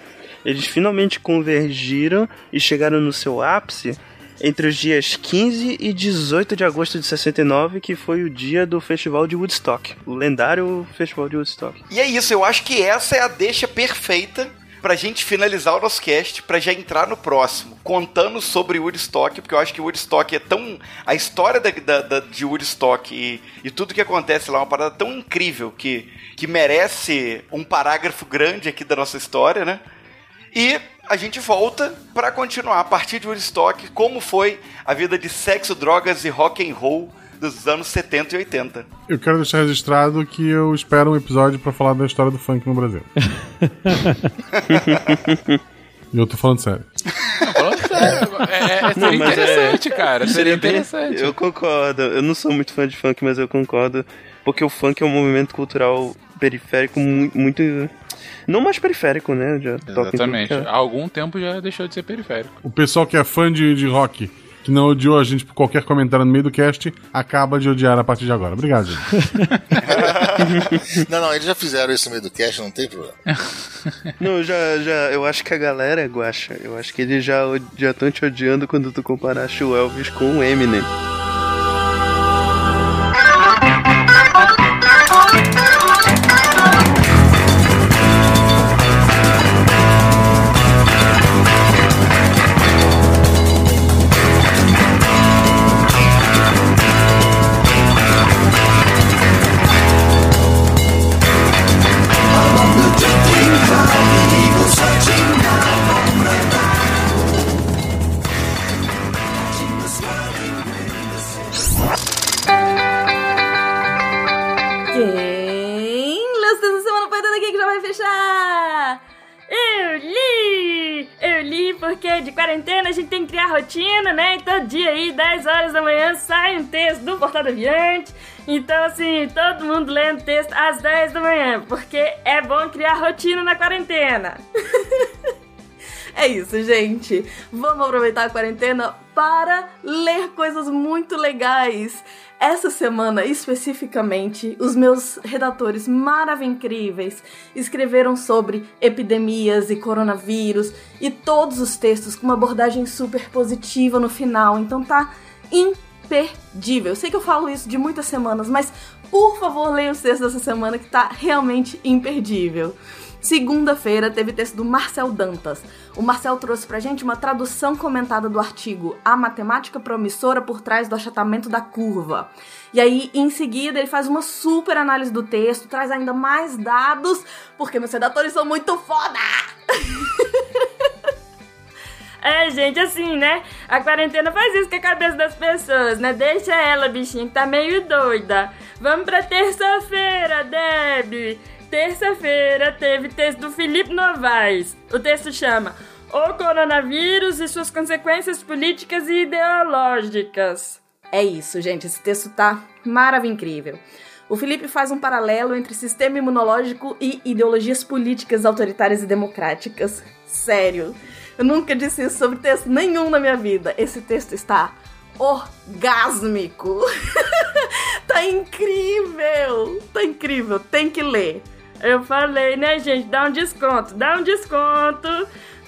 [SPEAKER 2] eles finalmente convergiram e chegaram no seu ápice entre os dias 15 e 18 de agosto de 69, que foi o dia do Festival de Woodstock, o lendário Festival de Woodstock.
[SPEAKER 1] E é isso, eu acho que essa é a deixa perfeita pra gente finalizar o nosso cast, pra já entrar no próximo, contando sobre Woodstock, porque eu acho que Woodstock é tão. A história da, da- da- de Woodstock e, e tudo que acontece lá é uma parada tão incrível que, que merece um parágrafo grande aqui da nossa história, né? E a gente volta pra continuar a partir de Woodstock como foi a vida de sexo, drogas e rock and roll dos anos 70 e 80.
[SPEAKER 6] Eu quero deixar registrado que eu espero um episódio pra falar da história do funk no Brasil. E eu tô falando sério.
[SPEAKER 5] Falando sério, é, é, seria
[SPEAKER 2] Não, mas é-
[SPEAKER 5] interessante, cara. Seria interessante.
[SPEAKER 2] Eu concordo. Eu não sou muito fã de funk, mas eu concordo. Porque o funk é um movimento cultural periférico mu- muito. Não mais periférico, né? Já
[SPEAKER 5] Exatamente.
[SPEAKER 2] é-
[SPEAKER 5] Há algum tempo já deixou de ser periférico.
[SPEAKER 6] O pessoal que é fã de, de rock, que não odiou a gente por qualquer comentário no meio do cast, acaba de odiar a partir de agora. Obrigado, gente.
[SPEAKER 4] Não, não, eles já fizeram isso no meio do cast, não tem problema.
[SPEAKER 2] Não, já, já. Eu acho que a galera é guacha. Eu acho que eles já já estão te odiando quando tu comparaste o Elvis com o Eminem.
[SPEAKER 11] De quarentena a gente tem que criar rotina, né? E todo dia aí, 10 horas da manhã, sai um texto do Portal do Aviante. Então, assim, todo mundo lendo texto às 10 da manhã, porque é bom criar rotina na quarentena. É isso, gente. Vamos aproveitar a quarentena para ler coisas muito legais. Essa semana, especificamente, os meus redatores maravilhosos escreveram sobre epidemias e coronavírus e todos os textos com uma abordagem super positiva no final. Então tá imperdível. Eu sei que eu falo isso de muitas semanas, mas por favor, leia os textos dessa semana que tá realmente imperdível. Segunda-feira teve texto do Marcel Dantas. O Marcel trouxe pra gente uma tradução comentada do artigo A Matemática Promissora por Trás do Achatamento da Curva. E aí, em seguida, ele faz uma super análise do texto, traz ainda mais dados, porque meus redatores são muito foda! É, gente, assim, né? A quarentena faz isso com a cabeça das pessoas, né? Deixa ela, bichinha, que tá meio doida. Vamos pra terça-feira, Deb. Terça-feira teve texto do Felipe Novaes. O texto chama O Coronavírus e suas consequências políticas e ideológicas. É isso, gente. Esse texto tá maravilhoso, incrível. O Felipe faz um paralelo entre sistema imunológico e ideologias políticas autoritárias e democráticas. Sério. Eu nunca disse isso sobre texto nenhum na minha vida. Esse texto está orgásmico. tá incrível. Tá incrível. Tem que ler. Eu falei, né, gente? Dá um desconto. Dá um desconto.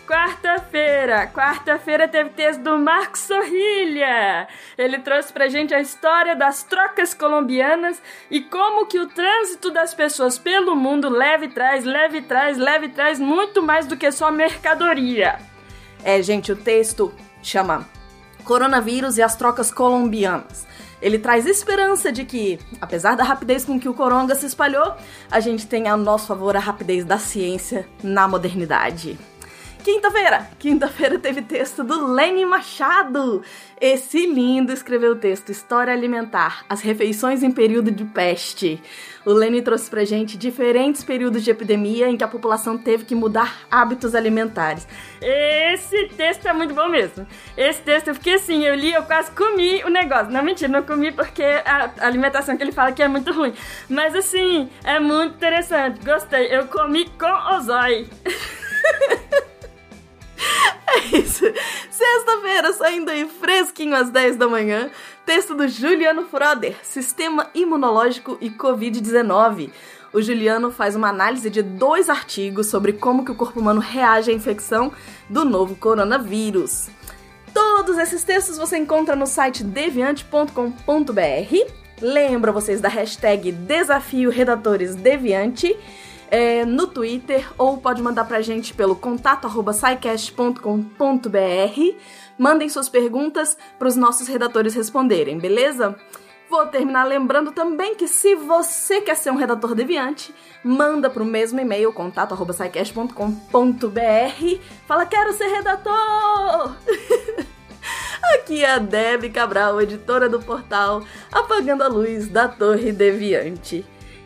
[SPEAKER 11] Quarta-feira. Quarta-feira teve texto do Marcos Sorrilha. Ele trouxe pra gente a história das trocas colombianas e como que o trânsito das pessoas pelo mundo leve e traz, leve e traz, leve e traz muito mais do que só mercadoria. É, gente, o texto chama Coronavírus e as trocas colombianas. Ele traz esperança de que, apesar da rapidez com que o coronga se espalhou, a gente tem a nosso favor a rapidez da ciência na modernidade. Quinta-feira! Quinta-feira teve texto do Lenny Machado. Esse lindo escreveu o texto História Alimentar, as refeições em período de peste. O Lenny trouxe pra gente diferentes períodos de epidemia em que a população teve que mudar hábitos alimentares. Esse texto é muito bom mesmo. Esse texto eu fiquei assim, eu li, eu quase comi o negócio. Não, mentira, não comi porque a alimentação que ele fala aqui é muito ruim. Mas assim, é muito interessante. Gostei. Eu comi com o zói. É isso. Sexta-feira, saindo aí fresquinho às 10 da manhã. Texto do Juliano Froder, Sistema Imunológico e Covid-19. O Juliano faz uma análise de dois artigos sobre como que o corpo humano reage à infecção do novo coronavírus. Todos esses textos você encontra no site deviante.com.br. Lembra vocês da hashtag Desafio Redatores Deviante é, no Twitter ou pode mandar pra gente pelo contato arroba. Mandem suas perguntas para os nossos redatores responderem, beleza? Vou terminar lembrando também que se você quer ser um redator deviante, manda pro mesmo e-mail, contato arroba scicast.com.br. Fala, quero ser redator! Aqui é a Deb Cabral, editora do portal Apagando a Luz da Torre Deviante.